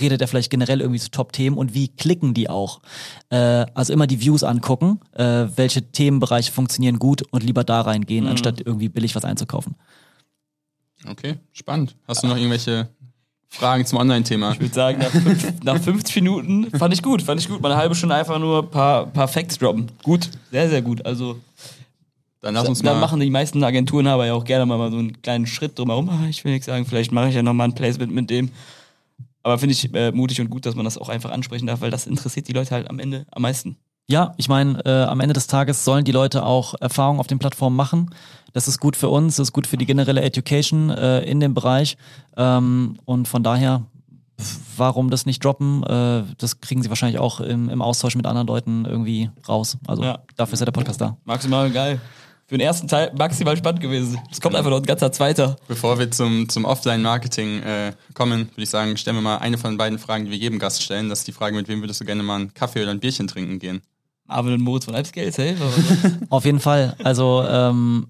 redet er vielleicht generell irgendwie zu Top-Themen und wie klicken die auch? Äh, also immer die Views angucken, äh, welche Themenbereiche funktionieren gut und lieber da reingehen, anstatt irgendwie billig was einzukaufen. Okay, spannend. Hast du noch irgendwelche Fragen zum Online-Thema? Ich würde sagen, nach, fünf, nach 50 Minuten fand ich gut, fand ich gut. Mal eine halbe Stunde einfach nur ein paar, paar Facts droppen. Gut, sehr, sehr gut. Also, Dann lass uns da mal. machen die meisten Agenturen aber ja auch gerne mal so einen kleinen Schritt drumherum. Ah, Ich will nichts sagen, vielleicht mache ich ja nochmal ein Placement mit dem. Aber finde ich äh, mutig und gut, dass man das auch einfach ansprechen darf, weil das interessiert die Leute halt am Ende am meisten. Ja, ich meine, äh, am Ende des Tages sollen die Leute auch Erfahrungen auf den Plattformen machen. Das ist gut für uns, das ist gut für die generelle Education äh, in dem Bereich. Ähm, und von daher, warum das nicht droppen? Äh, das kriegen sie wahrscheinlich auch im, im Austausch mit anderen Leuten irgendwie raus. Also Ja. dafür ist ja der Podcast da. Maximal geil. Für den ersten Teil maximal spannend gewesen. Es kommt einfach noch ein ganzer zweiter. Bevor wir zum, zum Offline-Marketing äh, kommen, würde ich sagen, stellen wir mal eine von beiden Fragen, die wir jedem Gast stellen. Das ist die Frage, mit wem würdest du gerne mal einen Kaffee oder ein Bierchen trinken gehen? Marvin und Moritz von Alpsgeld, safe. aber- Auf jeden Fall. Also ähm,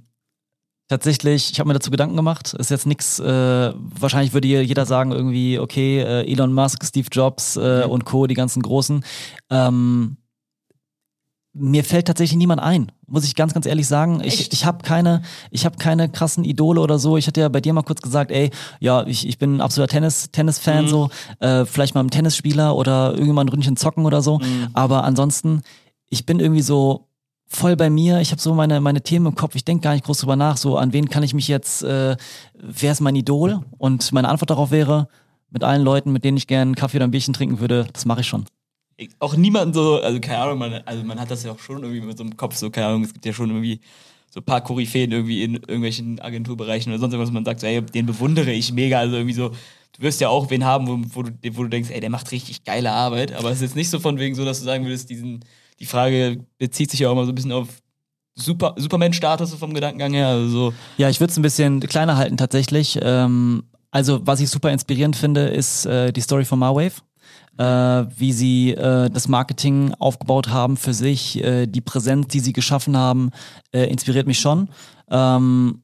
tatsächlich, ich habe mir dazu Gedanken gemacht. Ist jetzt nichts. Äh, wahrscheinlich würde jeder sagen irgendwie, okay, äh, Elon Musk, Steve Jobs äh, und Co. Die ganzen Großen. Ähm, mir fällt tatsächlich niemand ein, muss ich ganz, ganz ehrlich sagen. Ich, Echt? ich habe keine, ich habe keine krassen Idole oder so. Ich hatte ja bei dir mal kurz gesagt, ey, ja, ich, ich bin ein absoluter Tennis, Tennis-Fan, so, äh, vielleicht mal ein Tennisspieler oder irgendwann ein Ründchen zocken oder so. Aber ansonsten, ich bin irgendwie so voll bei mir. Ich habe so meine, meine Themen im Kopf. Ich denke gar nicht groß drüber nach. So, an wen kann ich mich jetzt, äh, wer ist mein Idol? Und meine Antwort darauf wäre, mit allen Leuten, mit denen ich gerne einen Kaffee oder ein Bierchen trinken würde, das mache ich schon. Auch niemanden so, also keine Ahnung, man, also man hat das ja auch schon irgendwie mit so einem Kopf, so keine Ahnung, es gibt ja schon irgendwie so ein paar Koryphäen irgendwie in irgendwelchen Agenturbereichen oder sonst irgendwas, man sagt so, ey, den bewundere ich mega, also irgendwie so, du wirst ja auch wen haben, wo, wo, du, wo du denkst, ey, der macht richtig geile Arbeit, aber es ist jetzt nicht so von wegen so, dass du sagen würdest, diesen, die Frage bezieht sich ja auch immer so ein bisschen auf Super, Superman-Status vom Gedankengang her, also so, Ja, ich würde es ein bisschen kleiner halten tatsächlich. Ähm, also was ich super inspirierend finde, ist äh, die Story von Marwave. Äh, wie sie äh, das Marketing aufgebaut haben für sich, äh, die Präsenz, die sie geschaffen haben, äh, inspiriert mich schon. Ähm,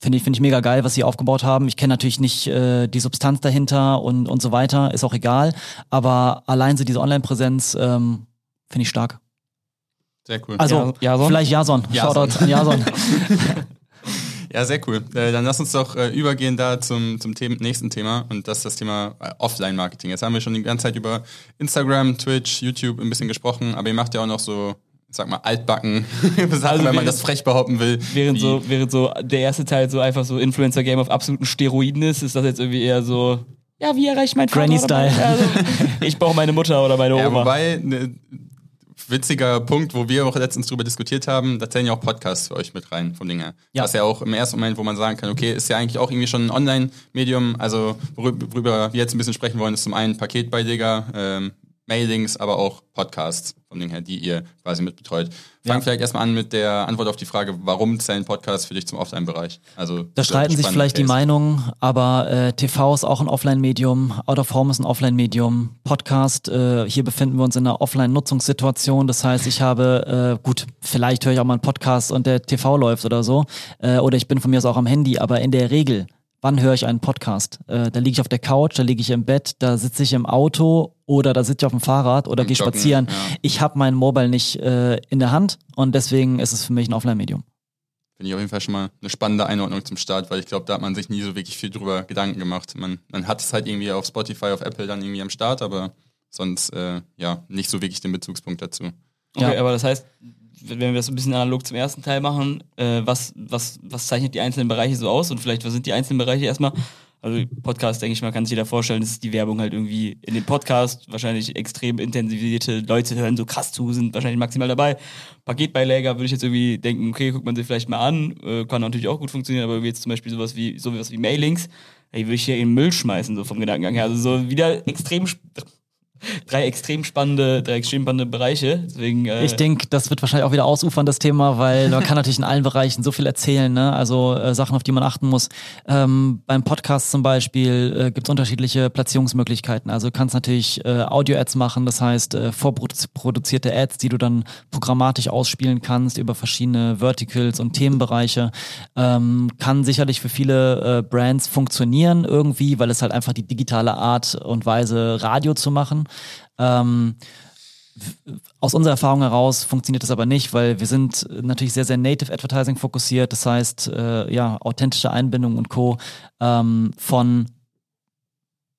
Finde ich, finde ich mega geil, was sie aufgebaut haben. Ich kenne natürlich nicht äh, die Substanz dahinter und, und so weiter, ist auch egal. Aber allein so diese Online-Präsenz ähm, finde ich stark. Sehr cool. Also Ja- Jason? vielleicht Jason. Jason. Shoutout an Jason. Ja, sehr cool. Äh, dann lass uns doch äh, übergehen da zum, zum Them nächsten Thema und das ist das Thema äh, Offline-Marketing. Jetzt haben wir schon die ganze Zeit über Instagram, Twitch, YouTube ein bisschen gesprochen, aber ihr macht ja auch noch so, ich sag mal, altbacken Sachen, wenn man das frech behaupten will. während so, während so der erste Teil so einfach so Influencer-Game auf absoluten Steroiden ist, ist das jetzt irgendwie eher so, ja, wie erreiche ich meinen Vater Granny oder mein- Style. Also, ich brauche meine Mutter oder meine Ja, Oma. wobei, ne, witziger Punkt, wo wir auch letztens drüber diskutiert haben, da zählen ja auch Podcasts für euch mit rein, vom Ding her. Ja. Was ja auch im ersten Moment, wo man sagen kann, okay, ist ja eigentlich auch irgendwie schon ein Online-Medium, also worüber wir jetzt ein bisschen sprechen wollen, ist zum einen Paketbeileger, ähm, Mailings, aber auch Podcasts, vom Ding her, die ihr quasi mit betreut. Fang vielleicht erstmal an mit der Antwort auf die Frage, warum zählen Podcasts für dich zum Offline-Bereich? Also, Da streiten sich vielleicht die Case. Meinungen, aber äh, TV ist auch ein Offline-Medium, Out of Home ist ein Offline-Medium, Podcast, äh, hier befinden wir uns in einer Offline-Nutzungssituation. Das heißt, ich habe, äh, gut, vielleicht höre ich auch mal einen Podcast und der TV läuft oder so, äh, oder ich bin von mir aus auch am Handy, aber in der Regel, wann höre ich einen Podcast? Äh, da liege ich auf der Couch, da liege ich im Bett, da sitze ich im Auto oder da sitze ich auf dem Fahrrad oder gehe spazieren. ja. Ich habe mein Mobile nicht äh, in der Hand und deswegen ist es für mich ein Offline-Medium. Finde ich auf jeden Fall schon mal eine spannende Einordnung zum Start, weil ich glaube, da hat man sich nie so wirklich viel drüber Gedanken gemacht. Man, man hat es halt irgendwie auf Spotify, auf Apple dann irgendwie am Start, aber sonst äh, ja nicht so wirklich den Bezugspunkt dazu. Okay, Ja. aber das heißt, wenn wir das ein bisschen analog zum ersten Teil machen, äh, was, was, was zeichnet die einzelnen Bereiche so aus und vielleicht, was sind die einzelnen Bereiche erstmal? Also Podcast, denke ich mal, kann sich jeder vorstellen, das ist die Werbung halt irgendwie in dem Podcast, wahrscheinlich extrem intensivierte Leute hören so krass zu, sind wahrscheinlich maximal dabei. Paketbeileger würde ich jetzt irgendwie denken, okay, guckt man sich vielleicht mal an, äh, kann natürlich auch gut funktionieren, aber jetzt zum Beispiel sowas wie, sowas wie Mailings, ey, würde ich hier in den Müll schmeißen, so vom Gedankengang her. Also so wieder extrem, drei extrem spannende, drei extrem spannende Bereiche. Deswegen, äh, Ich denke, das wird wahrscheinlich auch wieder ausufern, das Thema, weil man kann natürlich in allen Bereichen so viel erzählen, ne? Also äh, Sachen, auf die man achten muss. Ähm, beim Podcast zum Beispiel äh, gibt es unterschiedliche Platzierungsmöglichkeiten. Also du kannst natürlich äh, Audio-Ads machen, das heißt äh, vorproduzierte Ads, die du dann programmatisch ausspielen kannst über verschiedene Verticals und Themenbereiche. Ähm, kann sicherlich für viele äh, Brands funktionieren irgendwie, weil es halt einfach die digitale Art und Weise Radio zu machen. Ähm, aus unserer Erfahrung heraus funktioniert das aber nicht, weil wir sind natürlich sehr, sehr Native Advertising fokussiert. Das heißt, äh, ja, authentische Einbindung und Co. Ähm, von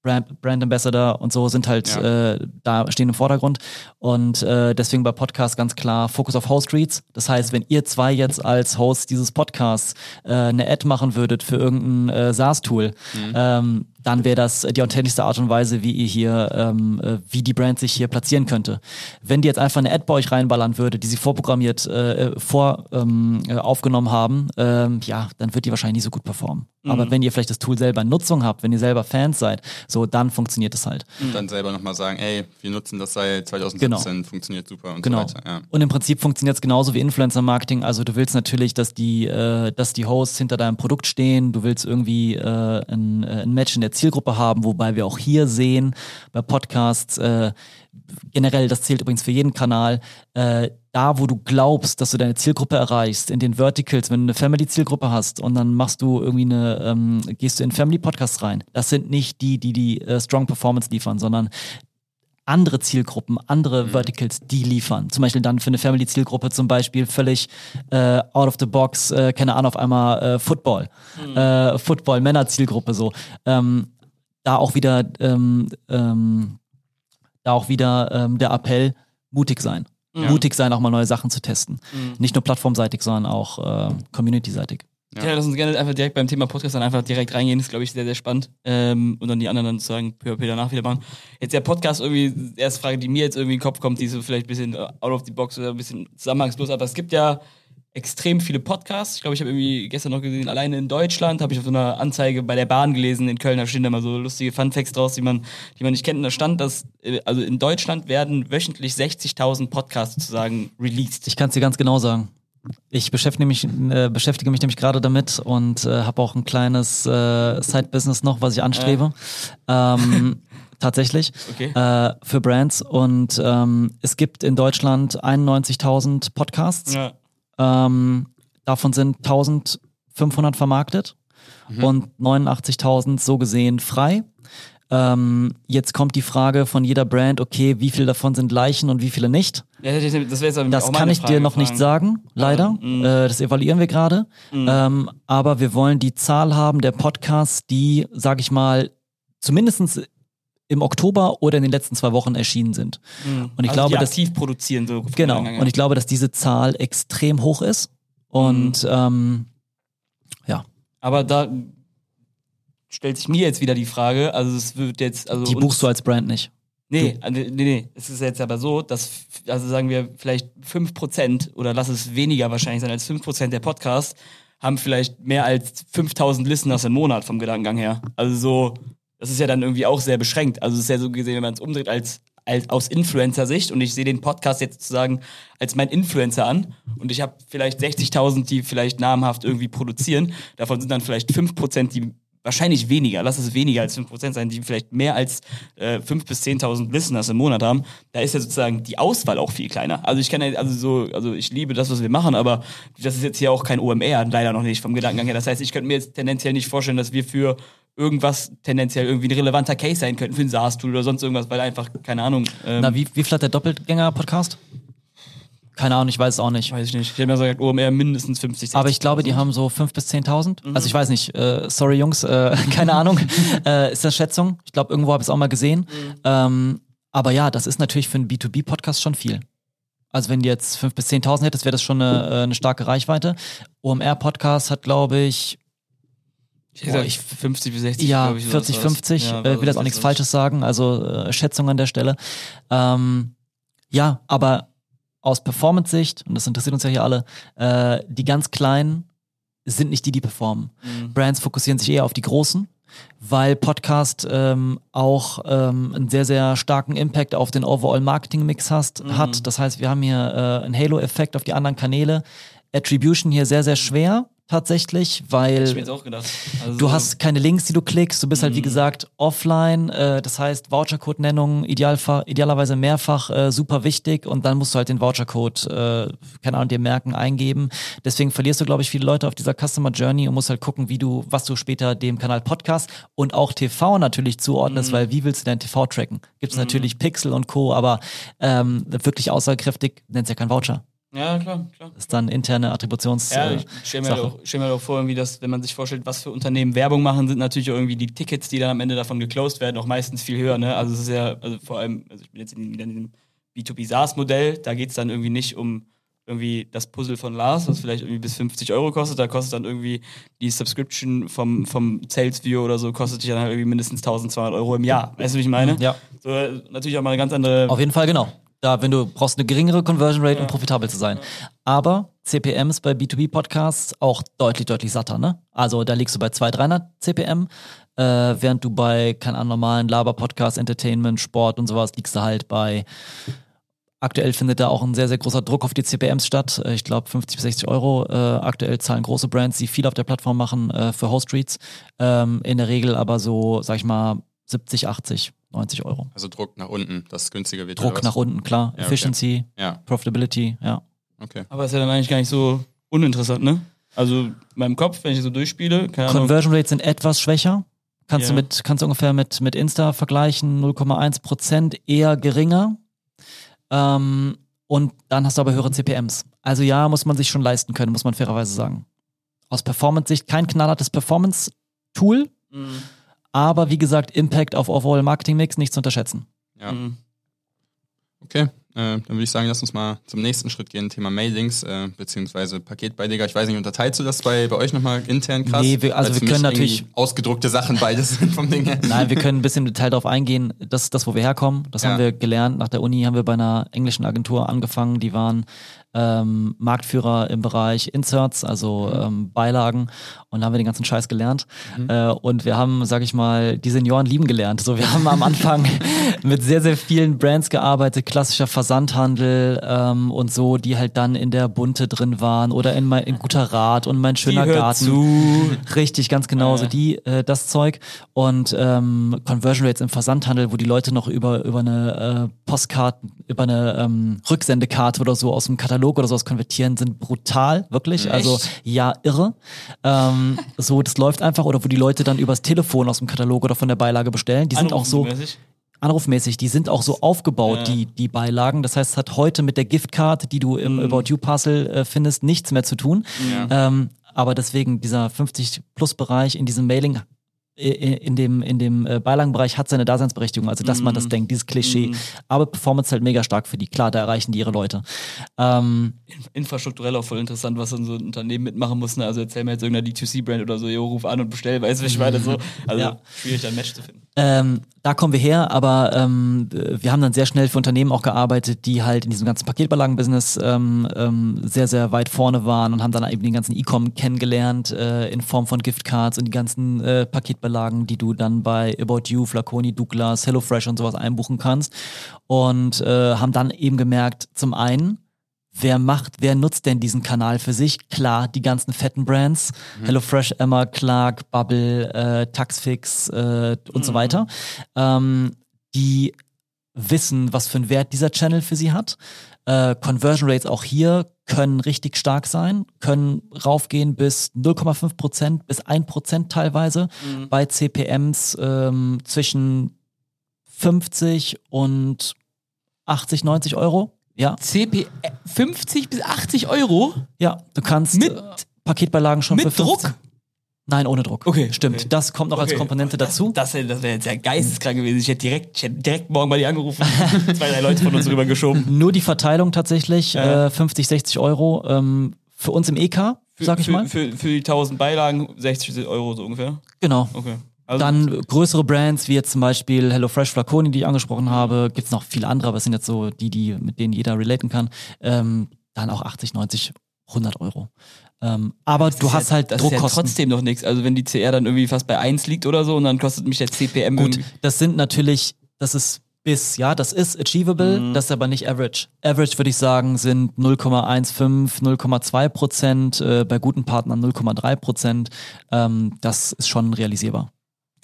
Brand, Brand Ambassador und so sind halt Ja. äh, da stehen im Vordergrund und äh, deswegen bei Podcasts ganz klar Fokus auf Host Reads. Das heißt, wenn ihr zwei jetzt als Host dieses Podcasts äh, eine Ad machen würdet für irgendein äh, SaaS-Tool, ähm, dann wäre das die authentischste Art und Weise, wie ihr hier, ähm, äh, wie die Brand sich hier platzieren könnte. Wenn die jetzt einfach eine Ad bei euch reinballern würde, die sie vorprogrammiert äh, vor ähm, äh, aufgenommen haben, ähm, ja, dann wird die wahrscheinlich nicht so gut performen. Aber wenn ihr vielleicht das Tool selber in Nutzung habt, wenn ihr selber Fans seid, so dann funktioniert es halt. Und dann selber nochmal sagen, ey, wir nutzen das seit 2017, funktioniert super und Genau. so weiter. Ja. Und im Prinzip funktioniert es genauso wie Influencer-Marketing. Also du willst natürlich, dass die, äh, dass die Hosts hinter deinem Produkt stehen. Du willst irgendwie äh, ein, äh, ein Match in der Zielgruppe haben, wobei wir auch hier sehen bei Podcasts äh, generell, das zählt übrigens für jeden Kanal, äh, da, wo du glaubst, dass du deine Zielgruppe erreichst, in den Verticals, wenn du eine Family-Zielgruppe hast und dann machst du irgendwie eine, ähm, gehst du in Family-Podcasts rein. Das sind nicht die, die die äh, Strong Performance liefern, sondern andere Zielgruppen, andere Verticals, die liefern. Zum Beispiel dann für eine Family-Zielgruppe zum Beispiel völlig äh, out of the box, äh, keine Ahnung, auf einmal äh, Football. Äh, Football, Männer-Zielgruppe so. Ähm, da auch wieder, ähm, ähm, da auch wieder ähm, der Appell, mutig sein. Mutig sein, auch mal neue Sachen zu testen. Nicht nur plattformseitig, sondern auch äh, community-seitig. Ja. lass uns gerne einfach direkt beim Thema Podcast dann einfach direkt reingehen. Das ist, glaube ich, sehr, sehr spannend. Ähm, und dann die anderen dann sozusagen peu à peu danach wieder machen. Jetzt der Podcast irgendwie, erste Frage, die mir jetzt irgendwie in den Kopf kommt, die so vielleicht ein bisschen out of the box oder ein bisschen zusammenhangslos, aber es gibt ja extrem viele Podcasts. Ich glaube, ich habe irgendwie gestern noch gesehen, alleine in Deutschland habe ich auf so einer Anzeige bei der Bahn gelesen, in Köln, da stehen da mal so lustige Funfacts draus, die man, die man nicht kennt. Und da stand, dass, äh, also in Deutschland werden wöchentlich 60.000 Podcasts sozusagen released. Ich kann es dir ganz genau sagen. Ich beschäftige mich, äh, beschäftige mich nämlich gerade damit und äh, habe auch ein kleines äh, Side-Business noch, was ich anstrebe. Ähm, tatsächlich. Okay. Äh, für Brands. Und ähm, es gibt in Deutschland 91.000 Podcasts. Ja. Ähm, davon sind 1500 vermarktet und 89.000 so gesehen frei. Ähm, jetzt kommt die Frage von jeder Brand, okay, wie viele davon sind Leichen und wie viele nicht? Ja, das Das kann ich dir Frage noch nicht fragen. sagen, leider. Mhm. Äh, das evaluieren wir gerade. Ähm, aber wir wollen die Zahl haben der Podcasts, die, sag ich mal, zumindestens im Oktober oder in den letzten zwei Wochen erschienen sind. Mhm. Und ich also glaube, dass- aktiv produzieren so. Genau. Ja, ja. Und ich glaube, dass diese Zahl extrem hoch ist. Und Mhm. ähm, Aber da stellt sich mir jetzt wieder die Frage, also es wird jetzt, also die buchst du als Brand nicht. Nee, äh, nee, nee, es ist jetzt aber so, dass, also sagen wir vielleicht 5% oder lass es weniger wahrscheinlich sein als 5% der Podcasts haben vielleicht mehr als 5000 Listeners im Monat vom Gedankengang her. Also so, das ist ja dann irgendwie auch sehr beschränkt. Also es ist ja so gesehen, wenn man es umdreht als, als aus Influencer-Sicht und ich sehe den Podcast jetzt sozusagen als mein Influencer an und ich habe vielleicht 60.000, die vielleicht namhaft irgendwie produzieren. Davon sind dann vielleicht 5%, die wahrscheinlich weniger, lass es weniger als 5% sein, die vielleicht mehr als äh, 5.000 bis 10.000 Listeners im Monat haben, da ist ja sozusagen die Auswahl auch viel kleiner. Also ich kann ja, also so, also ich liebe das, was wir machen, aber das ist jetzt hier auch kein OMR, leider noch nicht vom Gedankengang her. Das heißt, ich könnte mir jetzt tendenziell nicht vorstellen, dass wir für irgendwas tendenziell irgendwie ein relevanter Case sein könnten, für ein SaaS-Tool oder sonst irgendwas, weil einfach, keine Ahnung, ähm, Na, wie, wie hat der Doppelgänger-Podcast? Keine Ahnung, ich weiß es auch nicht. weiß ich nicht. Ich hätte mir gesagt, OMR mindestens 50, 60. Aber ich glaube, die haben so 5.000 bis 10.000. Also ich weiß nicht, äh, sorry Jungs, äh, keine Ahnung. äh, ist das Schätzung? Ich glaube, irgendwo habe ich es auch mal gesehen. Ähm, aber ja, das ist natürlich für einen B2B-Podcast schon viel. Also wenn die jetzt 5.000 bis 10.000 hättest, wäre das schon eine, äh, eine starke Reichweite. OMR-Podcast hat, glaube ich, ich hätte gesagt, 50 bis 60, ja, ich, 40, sowas war's. 50. Ja, äh, will jetzt auch nichts Falsches sagen, also äh, Schätzung an der Stelle. Ähm, ja, aber aus Performance-Sicht, und das interessiert uns ja hier alle, äh, die ganz Kleinen sind nicht die, die performen. Mhm. Brands fokussieren sich eher auf die Großen. weil Podcast ähm, auch ähm, einen sehr, sehr starken Impact auf den Overall Marketing Mix hast, hat. Das heißt, wir haben hier äh, einen Halo-Effekt auf die anderen Kanäle. Attribution hier sehr, sehr schwer tatsächlich, weil Ich mir jetzt auch gedacht. Also Du so- hast keine Links, die du klickst. Du bist halt, wie Mhm. gesagt, offline. Äh, das heißt, Vouchercode-Nennung idealerweise mehrfach äh, super wichtig. Und dann musst du halt den Vouchercode, äh, keine Ahnung, dir merken, eingeben. Deswegen verlierst du, glaube ich, viele Leute auf dieser Customer Journey und musst halt gucken, wie du, was du später dem Kanal Podcast und auch TV natürlich zuordnest, Mhm. weil wie willst du dein TV tracken? Gibt es natürlich Pixel und Co., aber ähm, wirklich aussagekräftig nennst ja kein Voucher. Ja, klar, klar. Das ist dann interne Attributions. Ja, äh, ich stelle mir, halt stell mir halt auch vor, irgendwie, dass, wenn man sich vorstellt, was für Unternehmen Werbung machen, sind natürlich auch irgendwie die Tickets, die dann am Ende davon geclosed werden, auch meistens viel höher. Ne? Also es ist ja, also vor allem, also ich bin jetzt in, in diesem B2B SaaS-Modell, da geht es dann irgendwie nicht um irgendwie das Puzzle von Lars, was vielleicht irgendwie bis 50 Euro kostet, da kostet dann irgendwie die Subscription vom, vom Sales View oder so, kostet dich dann halt irgendwie mindestens 1200 Euro im Jahr. Weißt du, wie ich meine? Ja. So, äh, natürlich auch mal eine ganz andere. Auf jeden Fall, genau. Da, wenn du brauchst eine geringere Conversion Rate, um profitabel zu sein. Aber CPMs bei B2B-Podcasts auch deutlich, deutlich satter, ne? Also da liegst du bei 200, 300 CPM, äh, während du bei, keine Ahnung, normalen Laber-Podcasts, Entertainment, Sport und sowas liegst du halt bei Aktuell findet da auch ein sehr, sehr großer Druck auf die CPMs statt. Äh, Ich glaube 50 bis 60 Euro. Äh, aktuell zahlen große Brands, die viel auf der Plattform machen äh, für Host Streets. Ähm, in der Regel aber so, sag ich mal, 70, 80, 90 Euro. Also Druck nach unten, dass es günstiger wird. Druck nach unten, klar. Ja, okay. Efficiency, Ja, Profitability, ja. okay. Aber ist ja dann eigentlich gar nicht so uninteressant, ne? Also in meinem Kopf, wenn ich so durchspiele, keine Ahnung. Conversion Rates sind etwas schwächer. Kannst Ja. du mit, kannst du ungefähr mit, mit Insta vergleichen, 0,1 Prozent eher geringer. Ähm, und dann hast du aber höhere CPMs. Also ja, muss man sich schon leisten können, muss man fairerweise sagen. Aus Performance-Sicht kein knallhartes Performance-Tool, Mhm. Aber wie gesagt, Impact auf Overall Marketing Mix nicht zu unterschätzen. Ja. Mhm. Okay, äh, dann würde ich sagen, lass uns mal zum nächsten Schritt gehen, Thema Mailings, äh, beziehungsweise Paketbeileger. Ich weiß nicht, unterteilst du das bei, bei euch nochmal intern krass? Nee, wir- also wir können natürlich- Ausgedruckte Sachen beides sind vom Ding her. Nein, wir können ein bisschen im Detail darauf eingehen. Das ist das, wo wir herkommen. Das Ja. haben wir gelernt. Nach der Uni haben wir bei einer englischen Agentur angefangen. Die waren ähm, Marktführer im Bereich Inserts, also ähm, Beilagen. Und da haben wir den ganzen Scheiß gelernt. Äh, und wir haben, sag ich mal, die Senioren lieben gelernt. So, wir haben am Anfang mit sehr, sehr vielen Brands gearbeitet, klassischer Versandhandel ähm, und so, die halt dann in der Bunte drin waren oder in, mein, in guter Rat und mein schöner Die hört Garten. zu. Richtig, ganz genau, so Ja. die, äh, das Zeug. Und ähm, Conversion Rates im Versandhandel, wo die Leute noch über, über eine äh, Postkarte, über eine ähm, Rücksendekarte oder so aus dem Katalog oder sowas konvertieren, sind brutal, wirklich. Also ja, irre. Ähm, so, das läuft einfach. Oder wo die Leute dann übers Telefon aus dem Katalog oder von der Beilage bestellen. Die sind auch so. Anrufmäßig, die sind auch so aufgebaut, Ja. die, die Beilagen. Das heißt, es hat heute mit der Giftcard, die du im About You Puzzle äh, findest, nichts mehr zu tun. Ähm, aber deswegen dieser 50-Plus-Bereich in diesem Mailing, äh, in dem, in dem äh, Beilagenbereich hat seine Daseinsberechtigung, also dass man das denkt, dieses Klischee. Aber Performance halt mega stark für die. Klar, da erreichen die ihre Leute. Ähm, Infrastrukturell auch voll interessant, was dann so ein Unternehmen mitmachen muss. Ne? Also erzähl mir jetzt irgendeiner D2C-Brand oder so, jo, ruf an und bestell, weißt du, ich meine? So, also Ja. schwierig, ein Match zu finden. Ähm, da kommen wir her, aber ähm, äh, wir haben dann sehr schnell für Unternehmen auch gearbeitet, die halt in diesem ganzen Paketbeilagen-Business ähm, ähm, sehr, sehr weit vorne waren und haben dann eben den ganzen E-Com kennengelernt äh, in Form von Giftcards und die ganzen äh, Paketbeilagen, die du dann bei About You, Flaconi, Douglas, HelloFresh und sowas einbuchen kannst. Und äh, haben dann eben gemerkt, zum einen, Wer macht, wer nutzt denn diesen Kanal für sich? Klar, die ganzen fetten Brands, HelloFresh, Emma, Clark, Bubble, äh, Taxfix äh, und so weiter, ähm, die wissen, was für einen Wert dieser Channel für sie hat. Äh, Conversion Rates auch hier können richtig stark sein, können raufgehen bis 0,5 Prozent, bis 1 Prozent teilweise bei CPMs ähm, zwischen 50 und 80, 90 Euro. Ja, CP 50 bis 80 Euro? ja, du kannst Mit- äh, Paketbeilagen schon mit für 15. Druck? Nein, ohne Druck. Okay, Stimmt. okay. Das kommt noch als Okay. Komponente dazu. Das, wäre das wär jetzt ja geisteskrank gewesen. Ich hätte direkt, ich hätte direkt morgen bei dir angerufen. Zwei, drei Leute von uns rüber geschoben. Nur die Verteilung tatsächlich, Ja. äh, 50, 60 Euro. Ähm, für uns im EK, sag ich für, mal. Für, für die 1000 Beilagen 60 Euro so ungefähr. Genau. Okay. Also, Dann größere Brands wie jetzt zum Beispiel HelloFresh Flaconi, die ich angesprochen habe. Gibt's noch viele andere, aber es sind jetzt so die, die mit denen jeder relaten kann. Ähm, dann auch 80, 90 100 Euro. Ähm, aber du ist hast ja, halt das ist ja Druckkosten. trotzdem noch nichts. Also wenn die CR dann irgendwie fast bei 1 liegt oder so und dann kostet mich der CPM Gut, irgendwie. das sind natürlich, das ist bis, ja, das ist achievable, Mhm. das ist aber nicht average. Average würde ich sagen sind 0,15, 0,2 Prozent, äh, bei guten Partnern 0,3 Prozent. Ähm, das ist schon realisierbar.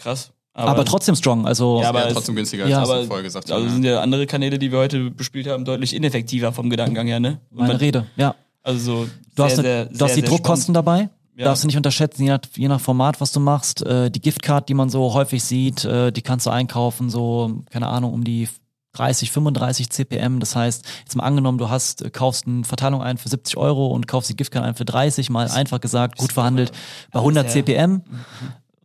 Krass. Aber, trotzdem strong, also Ja, aber ja, trotzdem günstiger, als ja, aber vorher gesagt also haben. sind ja andere Kanäle, die wir heute bespielt haben, deutlich ineffektiver vom Gedankengang her, ne? Und meine man- Rede, ja. Also so Du hast, sehr, ne- sehr, du hast sehr, die sehr Druckkosten dabei. Ja. Darfst du nicht unterschätzen, je nach, je nach Format, was du machst. Äh, die Giftcard, die man so häufig sieht, äh, die kannst du einkaufen, so, keine Ahnung, um die 30, 35 CPM. Das heißt, jetzt mal angenommen, du hast, äh, kaufst eine Verteilung ein für 70 Euro und kaufst die Giftcard ein für 30, mal einfach gesagt, gut verhandelt, bei 100 sehr- CPM.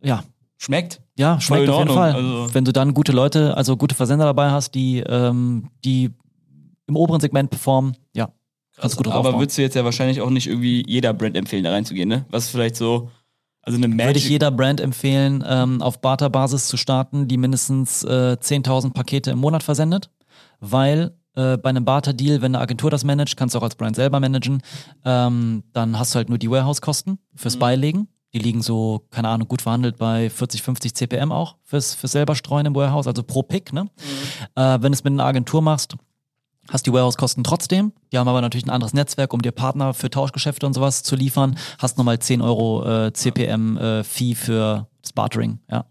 Ja, Schmeckt. ja, schmeckt auf jeden Fall. also- Wenn du dann gute Leute, also gute Versender dabei hast, die, ähm, die im oberen Segment performen, ja, kannst du gut Aber aufbauen. würdest du jetzt ja wahrscheinlich auch nicht irgendwie jeder Brand empfehlen, da reinzugehen, ne? Was vielleicht so, also eine Würde ich Magic. jeder Brand empfehlen, ähm, auf Barter-Basis zu starten, die mindestens äh, 10.000 Pakete im Monat versendet, weil äh, bei einem Barter-Deal, wenn eine Agentur das managt, kannst du auch als Brand selber managen, ähm, dann hast du halt nur die Warehouse-Kosten fürs Beilegen. Die liegen so, keine Ahnung, gut verhandelt bei 40, 50 CPM auch fürs, fürs selber streuen im Warehouse, also pro Pick. Ne? Äh, wenn du es mit einer Agentur machst, hast die Warehouse-Kosten trotzdem. Die haben aber natürlich ein anderes Netzwerk, um dir Partner für Tauschgeschäfte und sowas zu liefern. Hast nochmal 10 Euro äh, CPM äh, Fee für das Bartering. Ja.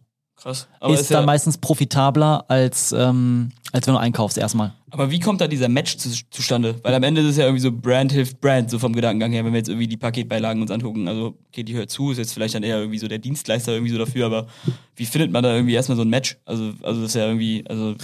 Krass. Aber, ist ist ja, dann meistens profitabler, als, ähm, als wenn du einkaufst erstmal. aber wie kommt da dieser Match zu, zustande? Weil am Ende ist es ja irgendwie so Brand hilft Brand, so vom Gedankengang her, wenn wir jetzt irgendwie die Paketbeilagen uns angucken. Also, okay, die hört zu, ist jetzt vielleicht dann eher irgendwie so der Dienstleister irgendwie so dafür, aber wie findet man da irgendwie erstmal so ein Match? Also, also das ist ja irgendwie, also,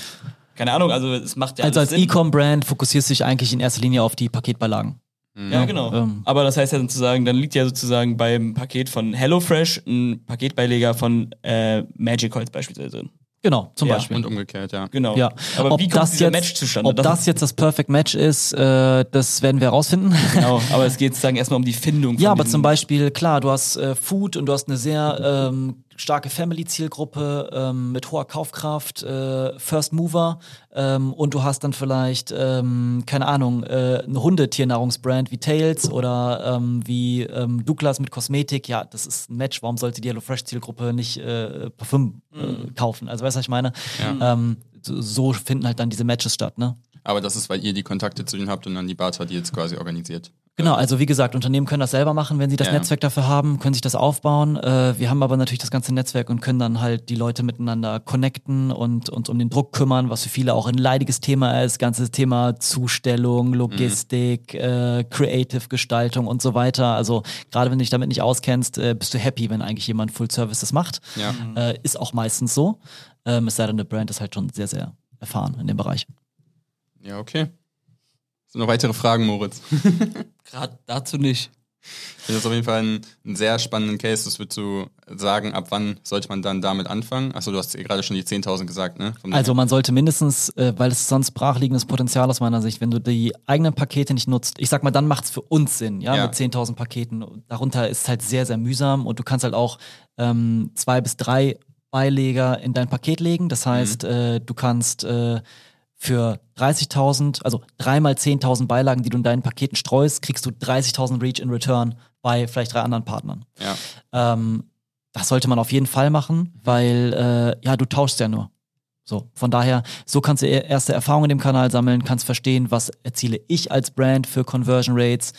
keine Ahnung, also es macht ja Also als. E-Com-Brand fokussierst du dich eigentlich in erster Linie auf die Paketbeilagen. Ja, genau. Ähm. Aber das heißt ja sozusagen, dann liegt ja sozusagen beim Paket von HelloFresh ein Paketbeileger von äh, Magic Holz beispielsweise drin. Genau, zum Ja, Beispiel. Und umgekehrt, ja. Genau. Ja, Aber ob wie kommt das dieser jetzt, Match zustande? Ob das, jetzt das Perfect Match ist, äh, das werden wir herausfinden. genau, aber es geht sozusagen erstmal um die Findung. von Ja, aber zum Beispiel, klar, du hast äh, Food und du hast eine sehr ähm, starke Family-Zielgruppe ähm, mit hoher Kaufkraft, äh, First Mover ähm, und du hast dann vielleicht, ähm, keine Ahnung, äh, eine Hundetiernahrungsbrand wie Tails oder ähm, wie ähm, Douglas mit Kosmetik. Ja, das ist ein Match. Warum sollte die HelloFresh-Zielgruppe nicht äh, Parfüm äh, kaufen? Also, weißt du, was ich meine? Ähm, so, so finden halt dann diese Matches statt, ne? Aber das ist, weil ihr die Kontakte zu denen habt und dann die Barter die jetzt quasi organisiert. Genau, also wie gesagt, Unternehmen können das selber machen, wenn sie das Ja. Netzwerk dafür haben, können sich das aufbauen. Äh, wir haben aber natürlich das ganze Netzwerk und können dann halt die Leute miteinander connecten und uns um den Druck kümmern, was für viele auch ein leidiges Thema ist. Ganzes Thema Zustellung, Logistik, äh, Creative Gestaltung und so weiter. Also gerade wenn du dich damit nicht auskennst, äh, bist du happy, wenn eigentlich jemand Full Service das macht. Ja. Äh, ist auch meistens so. Ähm, es sei denn, eine Brand ist halt schon sehr, sehr erfahren in dem Bereich. Ja, okay. Sind noch weitere Fragen, Moritz? Gerade dazu nicht. Ich finde das auf jeden Fall ein, einen sehr spannenden Case. Das würdest du sagen, ab wann sollte man dann damit anfangen? Achso, du hast eh gerade schon die 10.000 gesagt, ne? Vom Also man sollte mindestens, äh, weil es sonst brachliegendes Potenzial aus meiner Sicht, wenn du die eigenen Pakete nicht nutzt, ich sag mal, dann macht es für uns Sinn, ja, Ja. mit 10.000 Paketen. Darunter ist es halt sehr, sehr mühsam und du kannst halt auch ähm, zwei bis drei Beileger in dein Paket legen. Das heißt, äh, du kannst äh, für 30.000, also dreimal 10.000 Beilagen, die du in deinen Paketen streust, kriegst du 30.000 Reach in Return bei vielleicht drei anderen Partnern. ja. Ähm, das sollte man auf jeden Fall machen, weil äh, ja, du tauschst ja nur. So, von daher, so kannst du e- erste Erfahrungen in dem Kanal sammeln, kannst verstehen, was erziele ich als Brand für Conversion Rates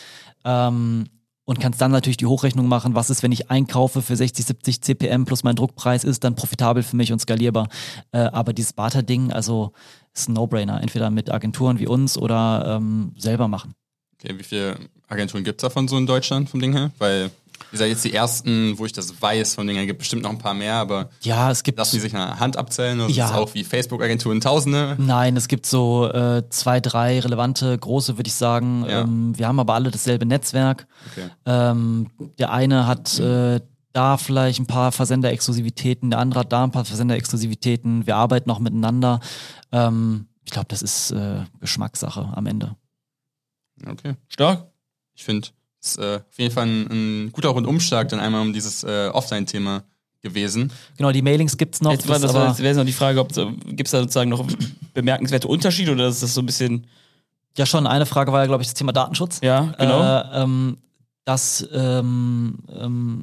ähm, und kannst dann natürlich die Hochrechnung machen, was ist, wenn ich einkaufe für 60, 70 CPM plus mein Druckpreis ist dann profitabel für mich und skalierbar. Äh, aber dieses Barter-Ding, also ist ein No-Brainer, entweder mit Agenturen wie uns oder ähm, selber machen. Okay, wie viele Agenturen gibt es davon so in Deutschland vom Ding her? Weil ihr seid jetzt die ersten, wo ich das weiß Ding her, gibt bestimmt noch ein paar mehr, aber Ja, es gibt lassen die sich eine Hand abzählen? Oder Ja. ist es auch wie Facebook-Agenturen Tausende? Nein, es gibt so äh, zwei, drei relevante, große, würde ich sagen. Ja. Ähm, wir haben aber alle dasselbe Netzwerk. Okay. Ähm, der eine hat äh, da vielleicht ein paar Versender-Exklusivitäten, der andere hat da ein paar Versender-Exklusivitäten. Wir arbeiten auch miteinander. Ähm, ich glaube, das ist äh, Geschmackssache am Ende. Okay. Stark. Ich finde, es ist äh, auf jeden Fall ein, ein guter Rundumschlag dann einmal um dieses äh, Offline-Thema gewesen. Genau, die Mailings gibt's noch. Jetzt war das jetzt wäre jetzt noch die Frage, ob gibt es da sozusagen noch bemerkenswerte Unterschiede oder ist das so ein bisschen ja, schon eine Frage war ja, glaube ich, das Thema Datenschutz. ja genau Äh, ähm, das ähm, ähm,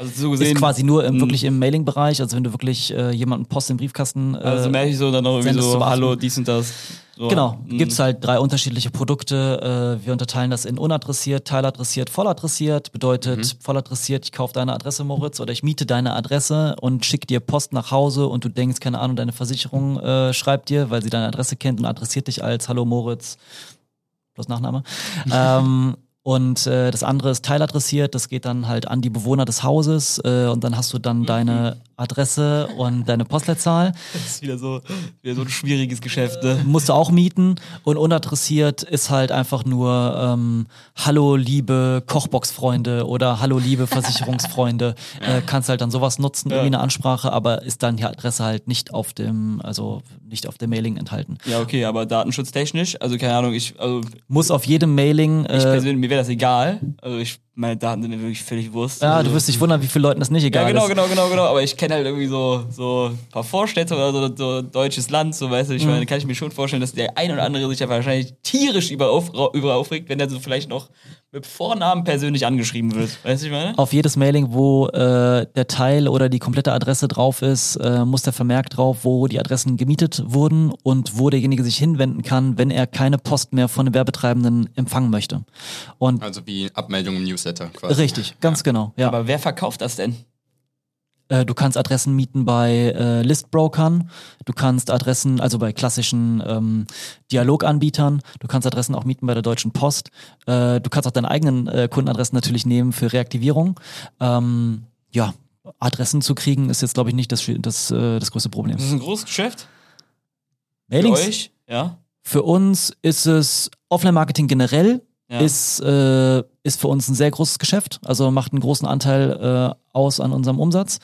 Also so ist gesehen. quasi nur im, wirklich im Mailing-Bereich. Also wenn du wirklich äh, jemanden Post im Briefkasten. Äh, Also merke ich so dann auch irgendwie so, hallo, dies und das. So, Genau, mh. gibt's halt drei unterschiedliche Produkte. Äh, wir unterteilen das in unadressiert, teiladressiert, volladressiert. Bedeutet, volladressiert, ich kaufe deine Adresse, Moritz, oder ich miete deine Adresse und schicke dir Post nach Hause und du denkst, keine Ahnung, deine Versicherung äh, schreibt dir, weil sie deine Adresse kennt und adressiert dich als Hallo Moritz plus Nachname. ähm, und äh, das andere ist teiladressiert, das geht dann halt an die Bewohner des Hauses äh, und dann hast du dann deine Adresse und deine Postleitzahl. Das ist wieder so, wieder so ein schwieriges Geschäft, ne? musst du auch mieten und unadressiert ist halt einfach nur ähm, Hallo liebe Kochbox-Freunde oder Hallo liebe Versicherungsfreunde. äh, kannst halt dann sowas nutzen, irgendwie eine Ansprache, aber ist dann die Adresse halt nicht auf dem, also nicht auf dem Mailing enthalten. Ja, okay, aber datenschutztechnisch, also keine Ahnung, ich, also Muss auf jedem Mailing, ich äh, persönlich, mir wäre das egal. Also ich, meine Daten sind mir wirklich völlig Wurst. ja, also, du wirst dich wundern, wie vielen Leuten das nicht Ja, egal genau, ist. genau, genau, genau. Aber ich kenne halt irgendwie so, so ein paar Vorstädte oder so, so deutsches Land, so weißt du, ich meine, kann ich mir schon vorstellen, dass der ein oder andere sich ja wahrscheinlich tierisch über, auf, über aufregt, wenn er so vielleicht noch mit Vornamen persönlich angeschrieben wird. Weißt du, ich meine? Auf jedes Mailing, wo äh, der Teil oder die komplette Adresse drauf ist, äh, muss der Vermerk drauf, wo die Adressen gemietet wurden und wo derjenige sich hinwenden kann, wenn er keine Post mehr von den Werbetreibenden empfangen möchte. Und Also wie Abmeldung im Newsletter quasi. richtig, ganz genau. Ja. Aber wer verkauft das denn? Äh, du kannst Adressen mieten bei äh, Listbrokern, du kannst Adressen, also bei klassischen ähm, Dialoganbietern, du kannst Adressen auch mieten bei der Deutschen Post. Äh, du kannst auch deine eigenen äh, Kundenadressen natürlich nehmen für Reaktivierung. Ähm, ja, Adressen zu kriegen ist jetzt, glaube ich, nicht das, das, äh, das größte Problem. Das ist ein großes Geschäft für Mailings, euch, ja? für uns ist es Offline-Marketing generell, Ja. ist, äh, ist für uns ein sehr großes Geschäft, also macht einen großen Anteil äh, aus an unserem Umsatz.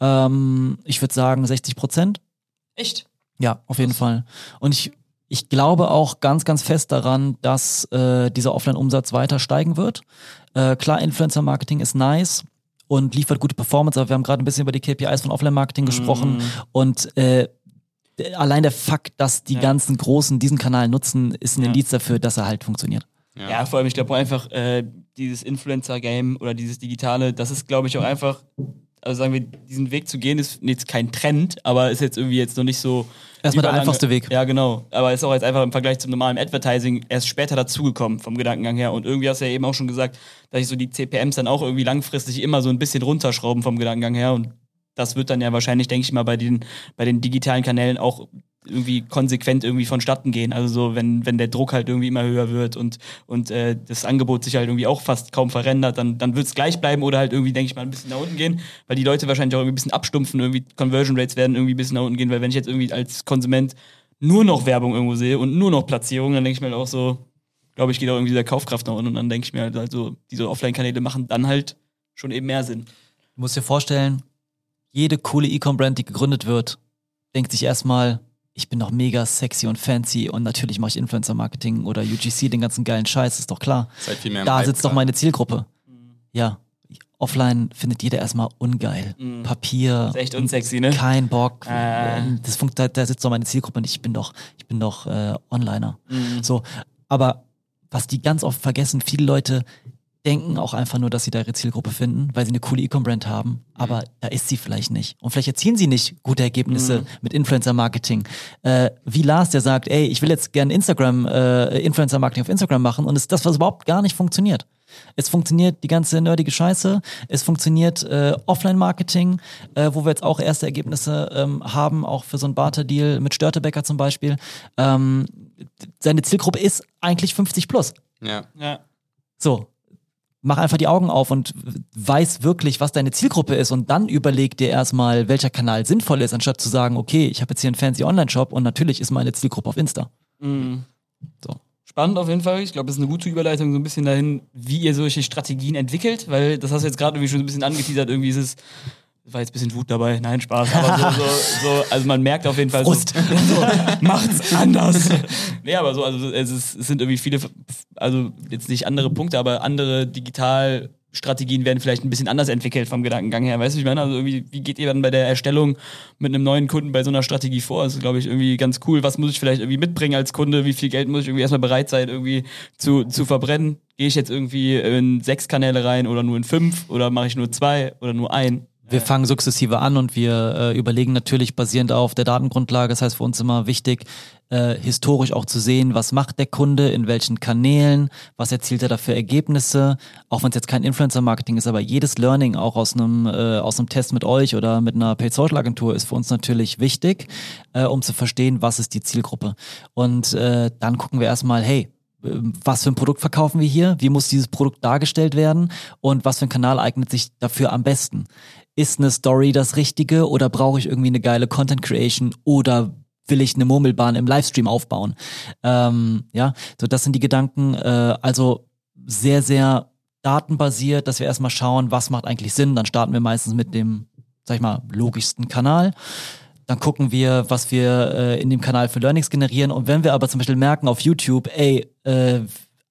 Ähm, ich würde sagen 60 Prozent. Echt? Ja, auf jeden Fall. Und ich, ich glaube auch ganz, ganz fest daran, dass äh, dieser Offline-Umsatz weiter steigen wird. Äh, klar, Influencer-Marketing ist nice und liefert gute Performance, aber wir haben gerade ein bisschen über die KPIs von Offline-Marketing Mhm. gesprochen und äh, allein der Fakt, dass die Ja. ganzen Großen diesen Kanal nutzen, ist ein Ja. Indiz dafür, dass er halt funktioniert. Ja, vor allem, ich glaube einfach, äh, dieses Influencer-Game oder dieses Digitale, das ist, glaube ich, auch einfach, also sagen wir, diesen Weg zu gehen, ist jetzt kein Trend, aber ist jetzt irgendwie jetzt noch nicht so. Erstmal der einfachste Weg. Ja, genau. Aber ist auch jetzt einfach im Vergleich zum normalen Advertising erst später dazugekommen vom Gedankengang her. Und irgendwie hast du ja eben auch schon gesagt, dass ich so die CPMs dann auch irgendwie langfristig immer so ein bisschen runterschrauben vom Gedankengang her. Und das wird dann ja wahrscheinlich, denke ich mal, bei den, bei den digitalen Kanälen auch irgendwie konsequent irgendwie vonstatten gehen. Also so, wenn, wenn der Druck halt irgendwie immer höher wird und, und äh, das Angebot sich halt irgendwie auch fast kaum verändert, dann, dann wird es gleich bleiben oder halt irgendwie, denke ich mal, ein bisschen nach unten gehen, weil die Leute wahrscheinlich auch irgendwie ein bisschen abstumpfen, irgendwie Conversion Rates werden irgendwie ein bisschen nach unten gehen, weil wenn ich jetzt irgendwie als Konsument nur noch Werbung irgendwo sehe und nur noch Platzierung, dann denke ich mir halt auch so, glaube ich, geht auch irgendwie der Kaufkraft nach unten und dann denke ich mir halt, also diese Offline-Kanäle machen dann halt schon eben mehr Sinn. Du musst dir vorstellen, jede coole E-Com-Brand, die gegründet wird, denkt sich erstmal, ich bin doch mega sexy und fancy und natürlich mache ich Influencer-Marketing oder UGC, den ganzen geilen Scheiß, ist doch klar. Ist halt viel mehr Da Hype sitzt doch meine Zielgruppe. Ja. Offline findet jeder erstmal ungeil. Papier. Ist echt unsexy, ne? Kein Bock. Äh. Das funkt, da, da sitzt doch meine Zielgruppe und ich bin doch, ich bin doch äh, Onliner. So, aber was die ganz oft vergessen, viele Leute denken auch einfach nur, dass sie da ihre Zielgruppe finden, weil sie eine coole E-Com-Brand haben, aber da ist sie vielleicht nicht. Und vielleicht erzielen sie nicht gute Ergebnisse mit Influencer-Marketing. Äh, wie Lars, der sagt, ey, ich will jetzt gerne Instagram, äh, Influencer-Marketing auf Instagram machen und es ist das, was überhaupt gar nicht funktioniert. Es funktioniert die ganze nerdige Scheiße. Es funktioniert äh, Offline-Marketing, äh, wo wir jetzt auch erste Ergebnisse ähm, haben, auch für so einen Barter-Deal mit Störtebecker zum Beispiel. Ähm, seine Zielgruppe ist eigentlich 50 plus. Ja. Ja. So. Mach einfach die Augen auf und weiß wirklich, was deine Zielgruppe ist und dann überleg dir erstmal, welcher Kanal sinnvoll ist, anstatt zu sagen, okay, ich habe jetzt hier einen fancy Online-Shop und natürlich ist meine Zielgruppe auf Insta. So. Spannend auf jeden Fall. Ich glaube, das ist eine gute Überleitung so ein bisschen dahin, wie ihr solche Strategien entwickelt, weil das hast du jetzt gerade irgendwie schon so ein bisschen angeteasert. Irgendwie ist es, war jetzt ein bisschen Wut dabei. Nein, Spaß. Aber so, so, so also man merkt auf jeden Fall Frust. so, so macht's anders. nee, aber so, also es, ist, es sind irgendwie viele, also jetzt nicht andere Punkte, aber andere digital Strategien werden vielleicht ein bisschen anders entwickelt vom Gedankengang her. Weißt du, ich meine, also irgendwie, wie geht ihr dann bei der Erstellung mit einem neuen Kunden bei so einer Strategie vor? Das ist, glaube ich, irgendwie ganz cool. Was muss ich vielleicht irgendwie mitbringen als Kunde? Wie viel Geld muss ich irgendwie erstmal bereit sein, irgendwie zu, zu verbrennen? Gehe ich jetzt irgendwie in sechs Kanäle rein oder nur in fünf? Oder mache ich nur zwei oder nur ein? Wir fangen sukzessive an und wir äh, überlegen natürlich basierend auf der Datengrundlage. Das heißt für uns immer wichtig, äh, historisch auch zu sehen, was macht der Kunde, in welchen Kanälen, was erzielt er da für Ergebnisse. Auch wenn es jetzt kein Influencer-Marketing ist, aber jedes Learning auch aus einem äh, aus einem Test mit euch oder mit einer Paid Social Agentur ist für uns natürlich wichtig, äh, um zu verstehen, was ist die Zielgruppe. Und äh, dann gucken wir erstmal, hey, was für ein Produkt verkaufen wir hier, wie muss dieses Produkt dargestellt werden und was für ein Kanal eignet sich dafür am besten. Ist eine Story das Richtige oder brauche ich irgendwie eine geile Content Creation oder will ich eine Murmelbahn im Livestream aufbauen? Ähm, ja, so das sind die Gedanken. Äh, also sehr, sehr datenbasiert, dass wir erstmal schauen, was macht eigentlich Sinn. Dann starten wir meistens mit dem, sag ich mal, logischsten Kanal. Dann gucken wir, was wir äh, in dem Kanal für Learnings generieren. Und wenn wir aber zum Beispiel merken auf YouTube, ey, äh,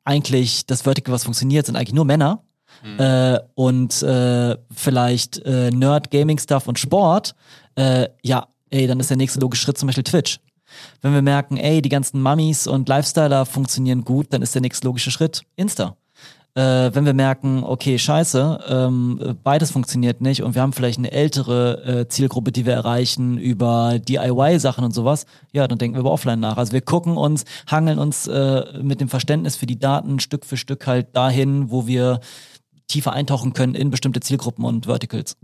eigentlich das Vertical, was funktioniert, sind eigentlich nur Männer. Mhm. Äh, und äh, vielleicht äh, Nerd, Gaming Stuff und Sport, äh, ja, ey, dann ist der nächste logische Schritt zum Beispiel Twitch. Wenn wir merken, ey, die ganzen Mummies und Lifestyler funktionieren gut, dann ist der nächste logische Schritt Insta äh, wenn wir merken, okay, scheiße, ähm, beides funktioniert nicht und wir haben vielleicht eine ältere äh, Zielgruppe, die wir erreichen über DIY-Sachen und sowas, ja, dann denken wir über Offline nach. Also wir gucken uns, hangeln uns äh, mit dem Verständnis für die Daten Stück für Stück halt dahin, wo wir tiefer eintauchen können in bestimmte Zielgruppen und Verticals.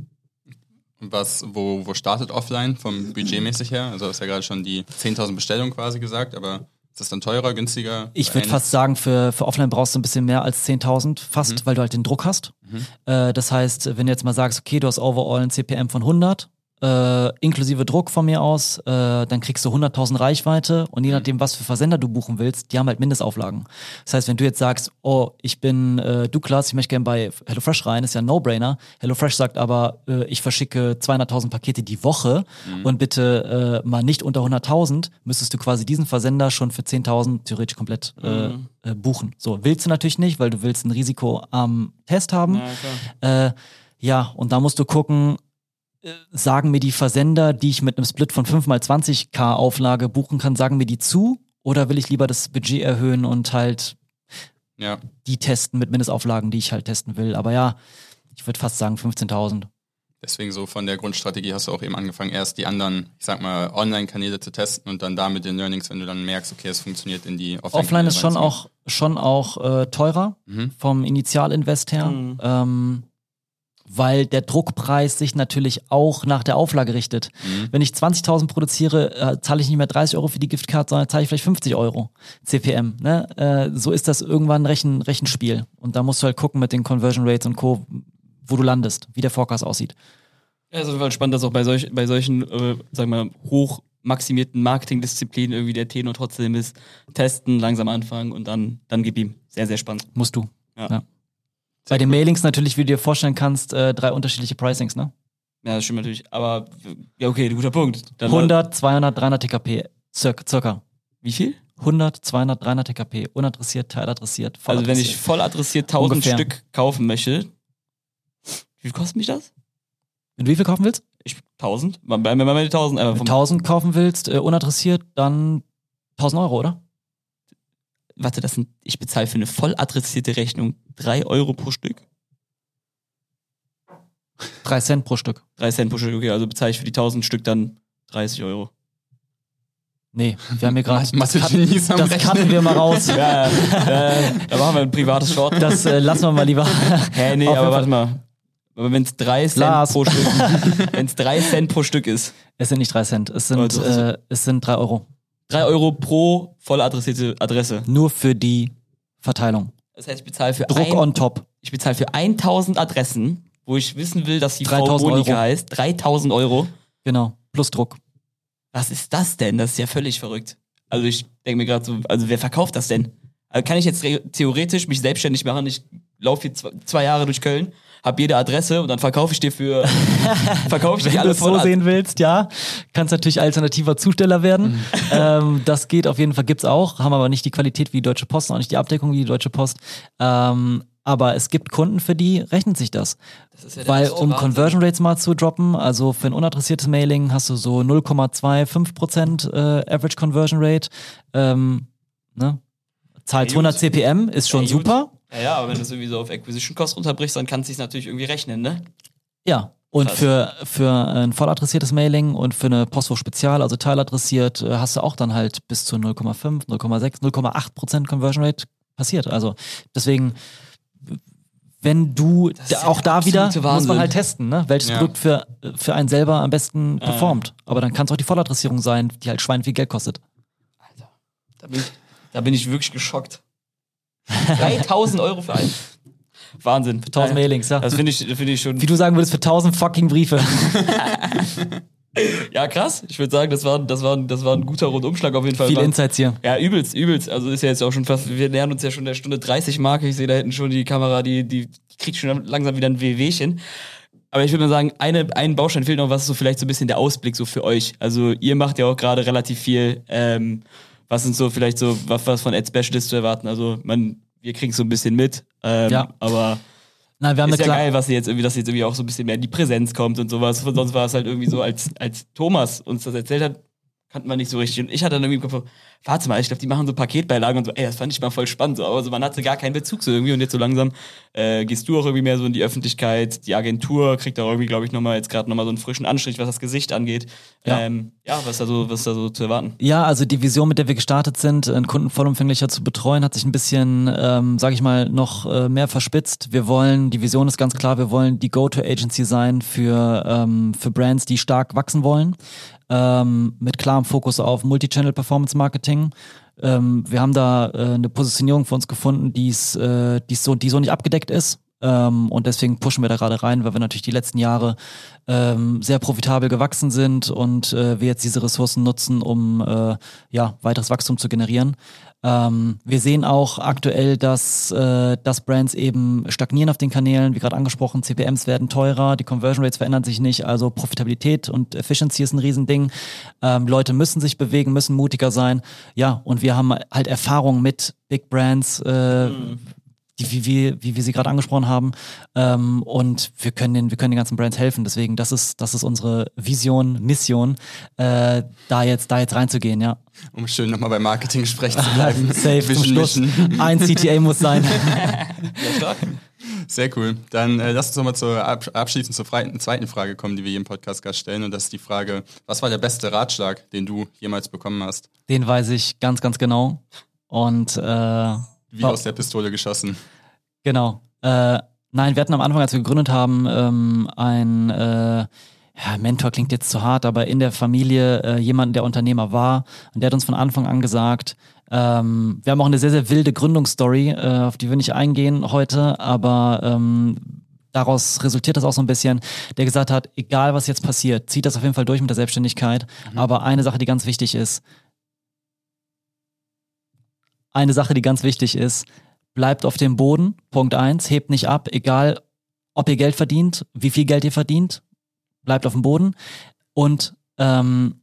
Was, wo, wo startet offline vom budgetmäßig her? Also du hast ja gerade schon die 10.000 Bestellungen quasi gesagt, aber ist das dann teurer, günstiger? Ich würde fast sagen, für, für Offline brauchst du ein bisschen mehr als 10.000, fast, mhm. weil du halt den Druck hast. Mhm. Äh, das heißt, wenn du jetzt mal sagst, okay, du hast overall ein CPM von 100, äh, inklusive Druck von mir aus, äh, dann kriegst du 100.000 Reichweite und je mhm. nachdem, was für Versender du buchen willst, die haben halt Mindestauflagen. Das heißt, wenn du jetzt sagst, oh, ich bin äh, Douglas, ich möchte gerne bei HelloFresh rein, ist ja ein No-Brainer. HelloFresh sagt aber, äh, ich verschicke 200.000 Pakete die Woche mhm. und bitte äh, mal nicht unter 100.000, müsstest du quasi diesen Versender schon für 10.000 theoretisch komplett äh, mhm. äh, buchen. So, willst du natürlich nicht, weil du willst ein Risiko am Test haben. Ja, äh, ja, und da musst du gucken, sagen mir die Versender, die ich mit einem Split von 5 mal 20k Auflage buchen kann, sagen mir die zu? Oder will ich lieber das Budget erhöhen und halt ja. die testen mit Mindestauflagen, die ich halt testen will? Aber ja, ich würde fast sagen 15.000. Deswegen so von der Grundstrategie hast du auch eben angefangen, erst die anderen, ich sag mal, Online-Kanäle zu testen und dann da mit den Learnings, wenn du dann merkst, okay, es funktioniert in die Offline. Offline ist schon auch, schon auch äh, teurer mhm. vom Initialinvest her. Mhm. Ähm, weil der Druckpreis sich natürlich auch nach der Auflage richtet. Mhm. Wenn ich 20.000 produziere, äh, zahle ich nicht mehr 30 Euro für die Giftcard, sondern zahle ich vielleicht 50 Euro CPM. Ne? Äh, so ist das irgendwann ein Rechen, Rechenspiel. Und da musst du halt gucken mit den Conversion Rates und Co., wo du landest, wie der Forecast aussieht. Ja, es ist halt spannend, dass auch bei, solch, bei solchen, äh, sag mal, hoch maximierten Marketingdisziplinen irgendwie der Tenor trotzdem ist, testen, langsam anfangen und dann, dann gib ihm. Sehr, sehr spannend. Musst du. ja. ja. Bei den Mailings natürlich, wie du dir vorstellen kannst, äh, drei unterschiedliche Pricings, ne? Ja, das stimmt natürlich. Aber, ja, okay, guter Punkt. Dann 100, 200, 300 TKP, circa. circa. Wie viel? 100, 200, 300 TKP, unadressiert, teiladressiert, voll Also wenn ich voll adressiert 1000 Ungefähr. Stück kaufen möchte, wie viel kostet mich das? Wenn du wie viel kaufen willst? Ich 1000. Wenn man die 1000 einfach Wenn du 1000 kaufen willst, äh, unadressiert, dann 1000 Euro, oder? Warte, das sind, ich bezahle für eine voll adressierte Rechnung drei Euro pro Stück. Drei Cent pro Stück. Drei Cent pro Stück, okay, also bezahle ich für die 1000 Stück dann 30 Euro. Nee, wir haben hier gerade. Das, das cutten wir mal raus. ja, äh, da machen wir ein privates Short. Das äh, lassen wir mal lieber. Hä, nee, aber warte mal. Aber wenn es drei Cent Lars. pro Stück, wenn es drei Cent pro Stück ist. Es sind nicht drei Cent, es sind, äh, es sind drei Euro. 3 Euro pro voll adressierte Adresse. Nur für die Verteilung. Das heißt, ich bezahle für Druck ein, on top. Ich bezahle für 1000 Adressen, wo ich wissen will, dass die Frau Monika Euro. heißt. 3000 Euro. Genau. Plus Druck. Was ist das denn? Das ist ja völlig verrückt. Also ich denke mir gerade so, also wer verkauft das denn? Also kann ich jetzt theoretisch mich selbstständig machen? Ich laufe hier zwei, zwei Jahre durch Köln habe jede Adresse und dann verkaufe ich dir für verkaufe ich dir alles Wenn du es so sehen willst, ja, kannst natürlich alternativer Zusteller werden. Mhm. ähm, das geht auf jeden Fall, gibt's auch, haben aber nicht die Qualität wie die Deutsche Post, auch nicht die Abdeckung wie die Deutsche Post. Ähm, aber es gibt Kunden, für die rechnet sich das. Das ja Weil um Wahnsinn. Conversion Rates mal zu droppen, also für ein unadressiertes Mailing hast du so 0,25% äh, Average Conversion Rate. Ähm, ne? Zahlt Ja, gut. 100 CPM, ist schon super. Ja, ja, aber wenn du es irgendwie so auf Acquisition Cost runterbrichst, dann kann es sich natürlich irgendwie rechnen, ne? Ja. Und Krass. für, für ein volladressiertes Mailing und für eine Postfach Spezial, also teiladressiert, äh, hast du auch dann halt bis zu 0,5, 0,6, 0,8% Conversion Rate passiert. Also deswegen, wenn du, ja auch da wieder, absolute muss Wahnsinn. man halt testen, ne? welches Ja. Produkt für, für einen selber am besten performt. Aber dann kann es auch die Volladressierung sein, die halt Schwein viel Geld kostet. Da bin ich, da bin ich wirklich geschockt. 3000 Euro für einen. Wahnsinn. 1000 Mailings, ja. Das finde ich, finde ich schon. Wie du sagen würdest, für 1000 fucking Briefe. Ja, krass. Ich würde sagen, das war, das, war, das war ein guter Rundumschlag auf jeden Fall. Viele Insights hier. Ja, übelst, übelst. Also ist ja jetzt auch schon fast, wir nähern uns ja schon der Stunde 30 Marke. Ich sehe da hinten schon die Kamera, die, die, die kriegt schon langsam wieder ein WWchen. Aber ich würde mal sagen, eine, ein Baustein fehlt noch, was ist so vielleicht so ein bisschen der Ausblick so für euch. Also ihr macht ja auch gerade relativ viel. Ähm, was sind so vielleicht so, was, was von Ad Specialist zu erwarten? Also man, wir kriegen so ein bisschen mit. Ähm, Ja. Aber Nein, wir haben ist ja klar- geil, was sie jetzt irgendwie, dass jetzt irgendwie auch so ein bisschen mehr in die Präsenz kommt und sowas. Von sonst war es halt irgendwie so, als, als Thomas uns das erzählt hat, kannten wir nicht so richtig. Und ich hatte dann irgendwie im Kopf, warte mal, ich glaube, die machen so Paketbeilagen und so, ey, das fand ich mal voll spannend. So, aber so, man hatte gar keinen Bezug so irgendwie und jetzt so langsam äh, gehst du auch irgendwie mehr so in die Öffentlichkeit. Die Agentur kriegt auch irgendwie, glaube ich, nochmal jetzt gerade nochmal so einen frischen Anstrich, was das Gesicht angeht. Ja. Ähm, ja, was da so, was ist da so zu erwarten? Ja, also die Vision, mit der wir gestartet sind, einen Kunden vollumfänglicher zu betreuen, hat sich ein bisschen, ähm, sage ich mal, noch äh, mehr verspitzt. Wir wollen, die Vision ist ganz klar, wir wollen die Go-to-Agency sein für, ähm, für Brands, die stark wachsen wollen, ähm, mit klarem Fokus auf Multi-Channel Performance Marketing. Ähm, wir haben da äh, eine Positionierung für uns gefunden, die's, äh, die's so, die so nicht abgedeckt ist. Ähm, und deswegen pushen wir da gerade rein, weil wir natürlich die letzten Jahre ähm, sehr profitabel gewachsen sind und äh, wir jetzt diese Ressourcen nutzen, um äh, ja, weiteres Wachstum zu generieren. Ähm, wir sehen auch aktuell, dass, äh, dass Brands eben stagnieren auf den Kanälen, wie gerade angesprochen, CPMs werden teurer, die Conversion Rates verändern sich nicht, also Profitabilität und Efficiency ist ein Riesending. Ähm, Leute müssen sich bewegen, müssen mutiger sein. Ja, und wir haben halt Erfahrung mit Big Brands, äh, die, wie, wir, wie wir sie gerade angesprochen haben. Ähm, und wir können, den, wir können den ganzen Brands helfen. Deswegen, das ist, das ist unsere Vision, Mission, äh, da, jetzt, da jetzt reinzugehen, ja. Um schön nochmal beim Marketing sprechen zu bleiben. Safe zum Vision Schluss. Mission. Ein CTA muss sein. Ja, stark. Sehr cool. Dann äh, lass uns nochmal zur Ab abschließend zur freien- zweiten Frage kommen, die wir jedem Podcast-Gast stellen. Und das ist die Frage, was war der beste Ratschlag, den du jemals bekommen hast? Den weiß ich ganz, ganz genau. Und äh, Wie aus der Pistole geschossen. Genau. Äh, nein, wir hatten am Anfang, als wir gegründet haben, ähm, ein äh, ja, Mentor klingt jetzt zu hart, aber in der Familie äh, jemanden, der Unternehmer war. Und der hat uns von Anfang an gesagt, ähm, wir haben auch eine sehr, sehr wilde Gründungsstory, äh, auf die wir nicht eingehen heute, aber ähm, daraus resultiert das auch so ein bisschen, der gesagt hat, egal was jetzt passiert, zieht das auf jeden Fall durch mit der Selbstständigkeit. Aber eine Sache, die ganz wichtig ist, eine Sache, die ganz wichtig ist, bleibt auf dem Boden. Punkt eins, hebt nicht ab, egal ob ihr Geld verdient, wie viel Geld ihr verdient, bleibt auf dem Boden und ähm,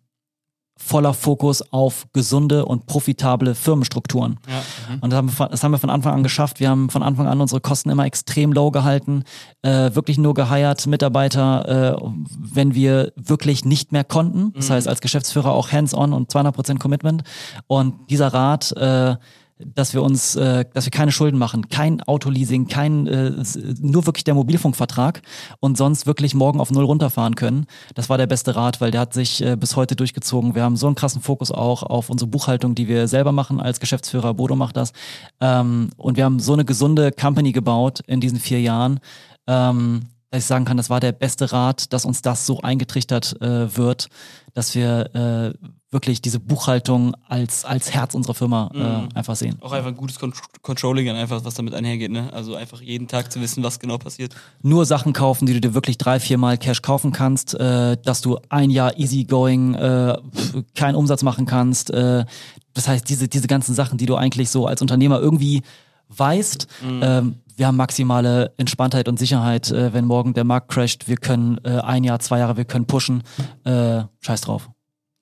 voller Fokus auf gesunde und profitable Firmenstrukturen. Ja. Und das haben, wir, von- das haben wir von Anfang an geschafft. Wir haben von Anfang an unsere Kosten immer extrem low gehalten, äh, wirklich nur geheiert Mitarbeiter, äh, wenn wir wirklich nicht mehr konnten. Das heißt, als Geschäftsführer auch hands-on und 200% Commitment. Und dieser Rat, äh, dass wir uns, äh, dass wir keine Schulden machen, kein Autoleasing, kein, äh, nur wirklich der Mobilfunkvertrag und sonst wirklich morgen auf null runterfahren können. Das war der beste Rat, weil der hat sich äh, bis heute durchgezogen. Wir haben so einen krassen Fokus auch auf unsere Buchhaltung, die wir selber machen als Geschäftsführer. Bodo macht das. Ähm, und wir haben so eine gesunde Company gebaut in diesen vier Jahren. Ähm, dass ich sagen kann, das war der beste Rat, dass uns das so eingetrichtert äh, wird, dass wir äh, wirklich diese Buchhaltung als, als Herz unserer Firma äh, einfach sehen. Auch einfach ein gutes Con Controlling, einfach was damit einhergeht, ne? Also einfach jeden Tag zu wissen, was genau passiert. Nur Sachen kaufen, die du dir wirklich drei, viermal Cash kaufen kannst, äh, dass du ein Jahr easygoing äh, keinen Umsatz machen kannst. Äh, das heißt, diese, diese ganzen Sachen, die du eigentlich so als Unternehmer irgendwie weißt, ähm, wir haben maximale Entspanntheit und Sicherheit, äh, wenn morgen der Markt crasht. Wir können äh, ein Jahr, zwei Jahre, wir können pushen. Äh, scheiß drauf.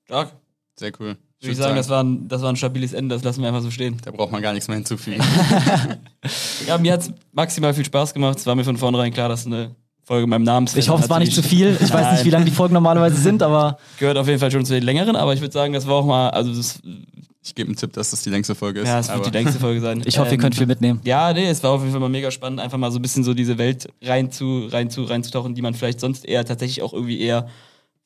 Stark. Sehr cool. Würde ich würd sagen, das war, ein, das war ein stabiles Ende, das lassen wir einfach so stehen. Da braucht man gar nichts mehr hinzufügen. Ja, mir hat's maximal viel Spaß gemacht. Es war mir von vornherein klar, dass eine Folge mit meinem Namen Ich hoffe, es war nicht zu viel. Ich weiß nicht, wie lange die Folgen normalerweise sind, aber Gehört auf jeden Fall schon zu den längeren, aber ich würde sagen, das war auch mal, also das, Ich gebe einen Tipp, dass das die längste Folge ist. ja, es wird die längste Folge sein. ich hoffe, ihr Ähm, könnt viel mitnehmen. Ja, nee, es war auf jeden Fall mal mega spannend, einfach mal so ein bisschen so diese Welt rein zu, rein zu, reinzutauchen, die man vielleicht sonst eher tatsächlich auch irgendwie eher,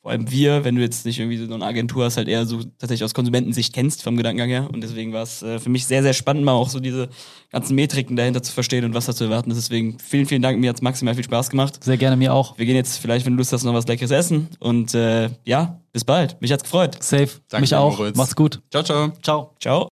vor allem wir, wenn du jetzt nicht irgendwie so eine Agentur hast, halt eher so tatsächlich aus Konsumentensicht kennst vom Gedankengang her. Und deswegen war es äh, für mich sehr, sehr spannend, mal auch so diese ganzen Metriken dahinter zu verstehen und was da zu erwarten ist. Deswegen vielen, vielen Dank, mir hat's maximal viel Spaß gemacht. Sehr gerne mir auch. Wir gehen jetzt vielleicht, wenn du Lust hast, noch was Leckeres essen. Und äh, ja, bis bald. Mich hat's gefreut. Safe. Danke, Mich auch. Moritz. Macht's gut. ciao, ciao. Ciao. Ciao.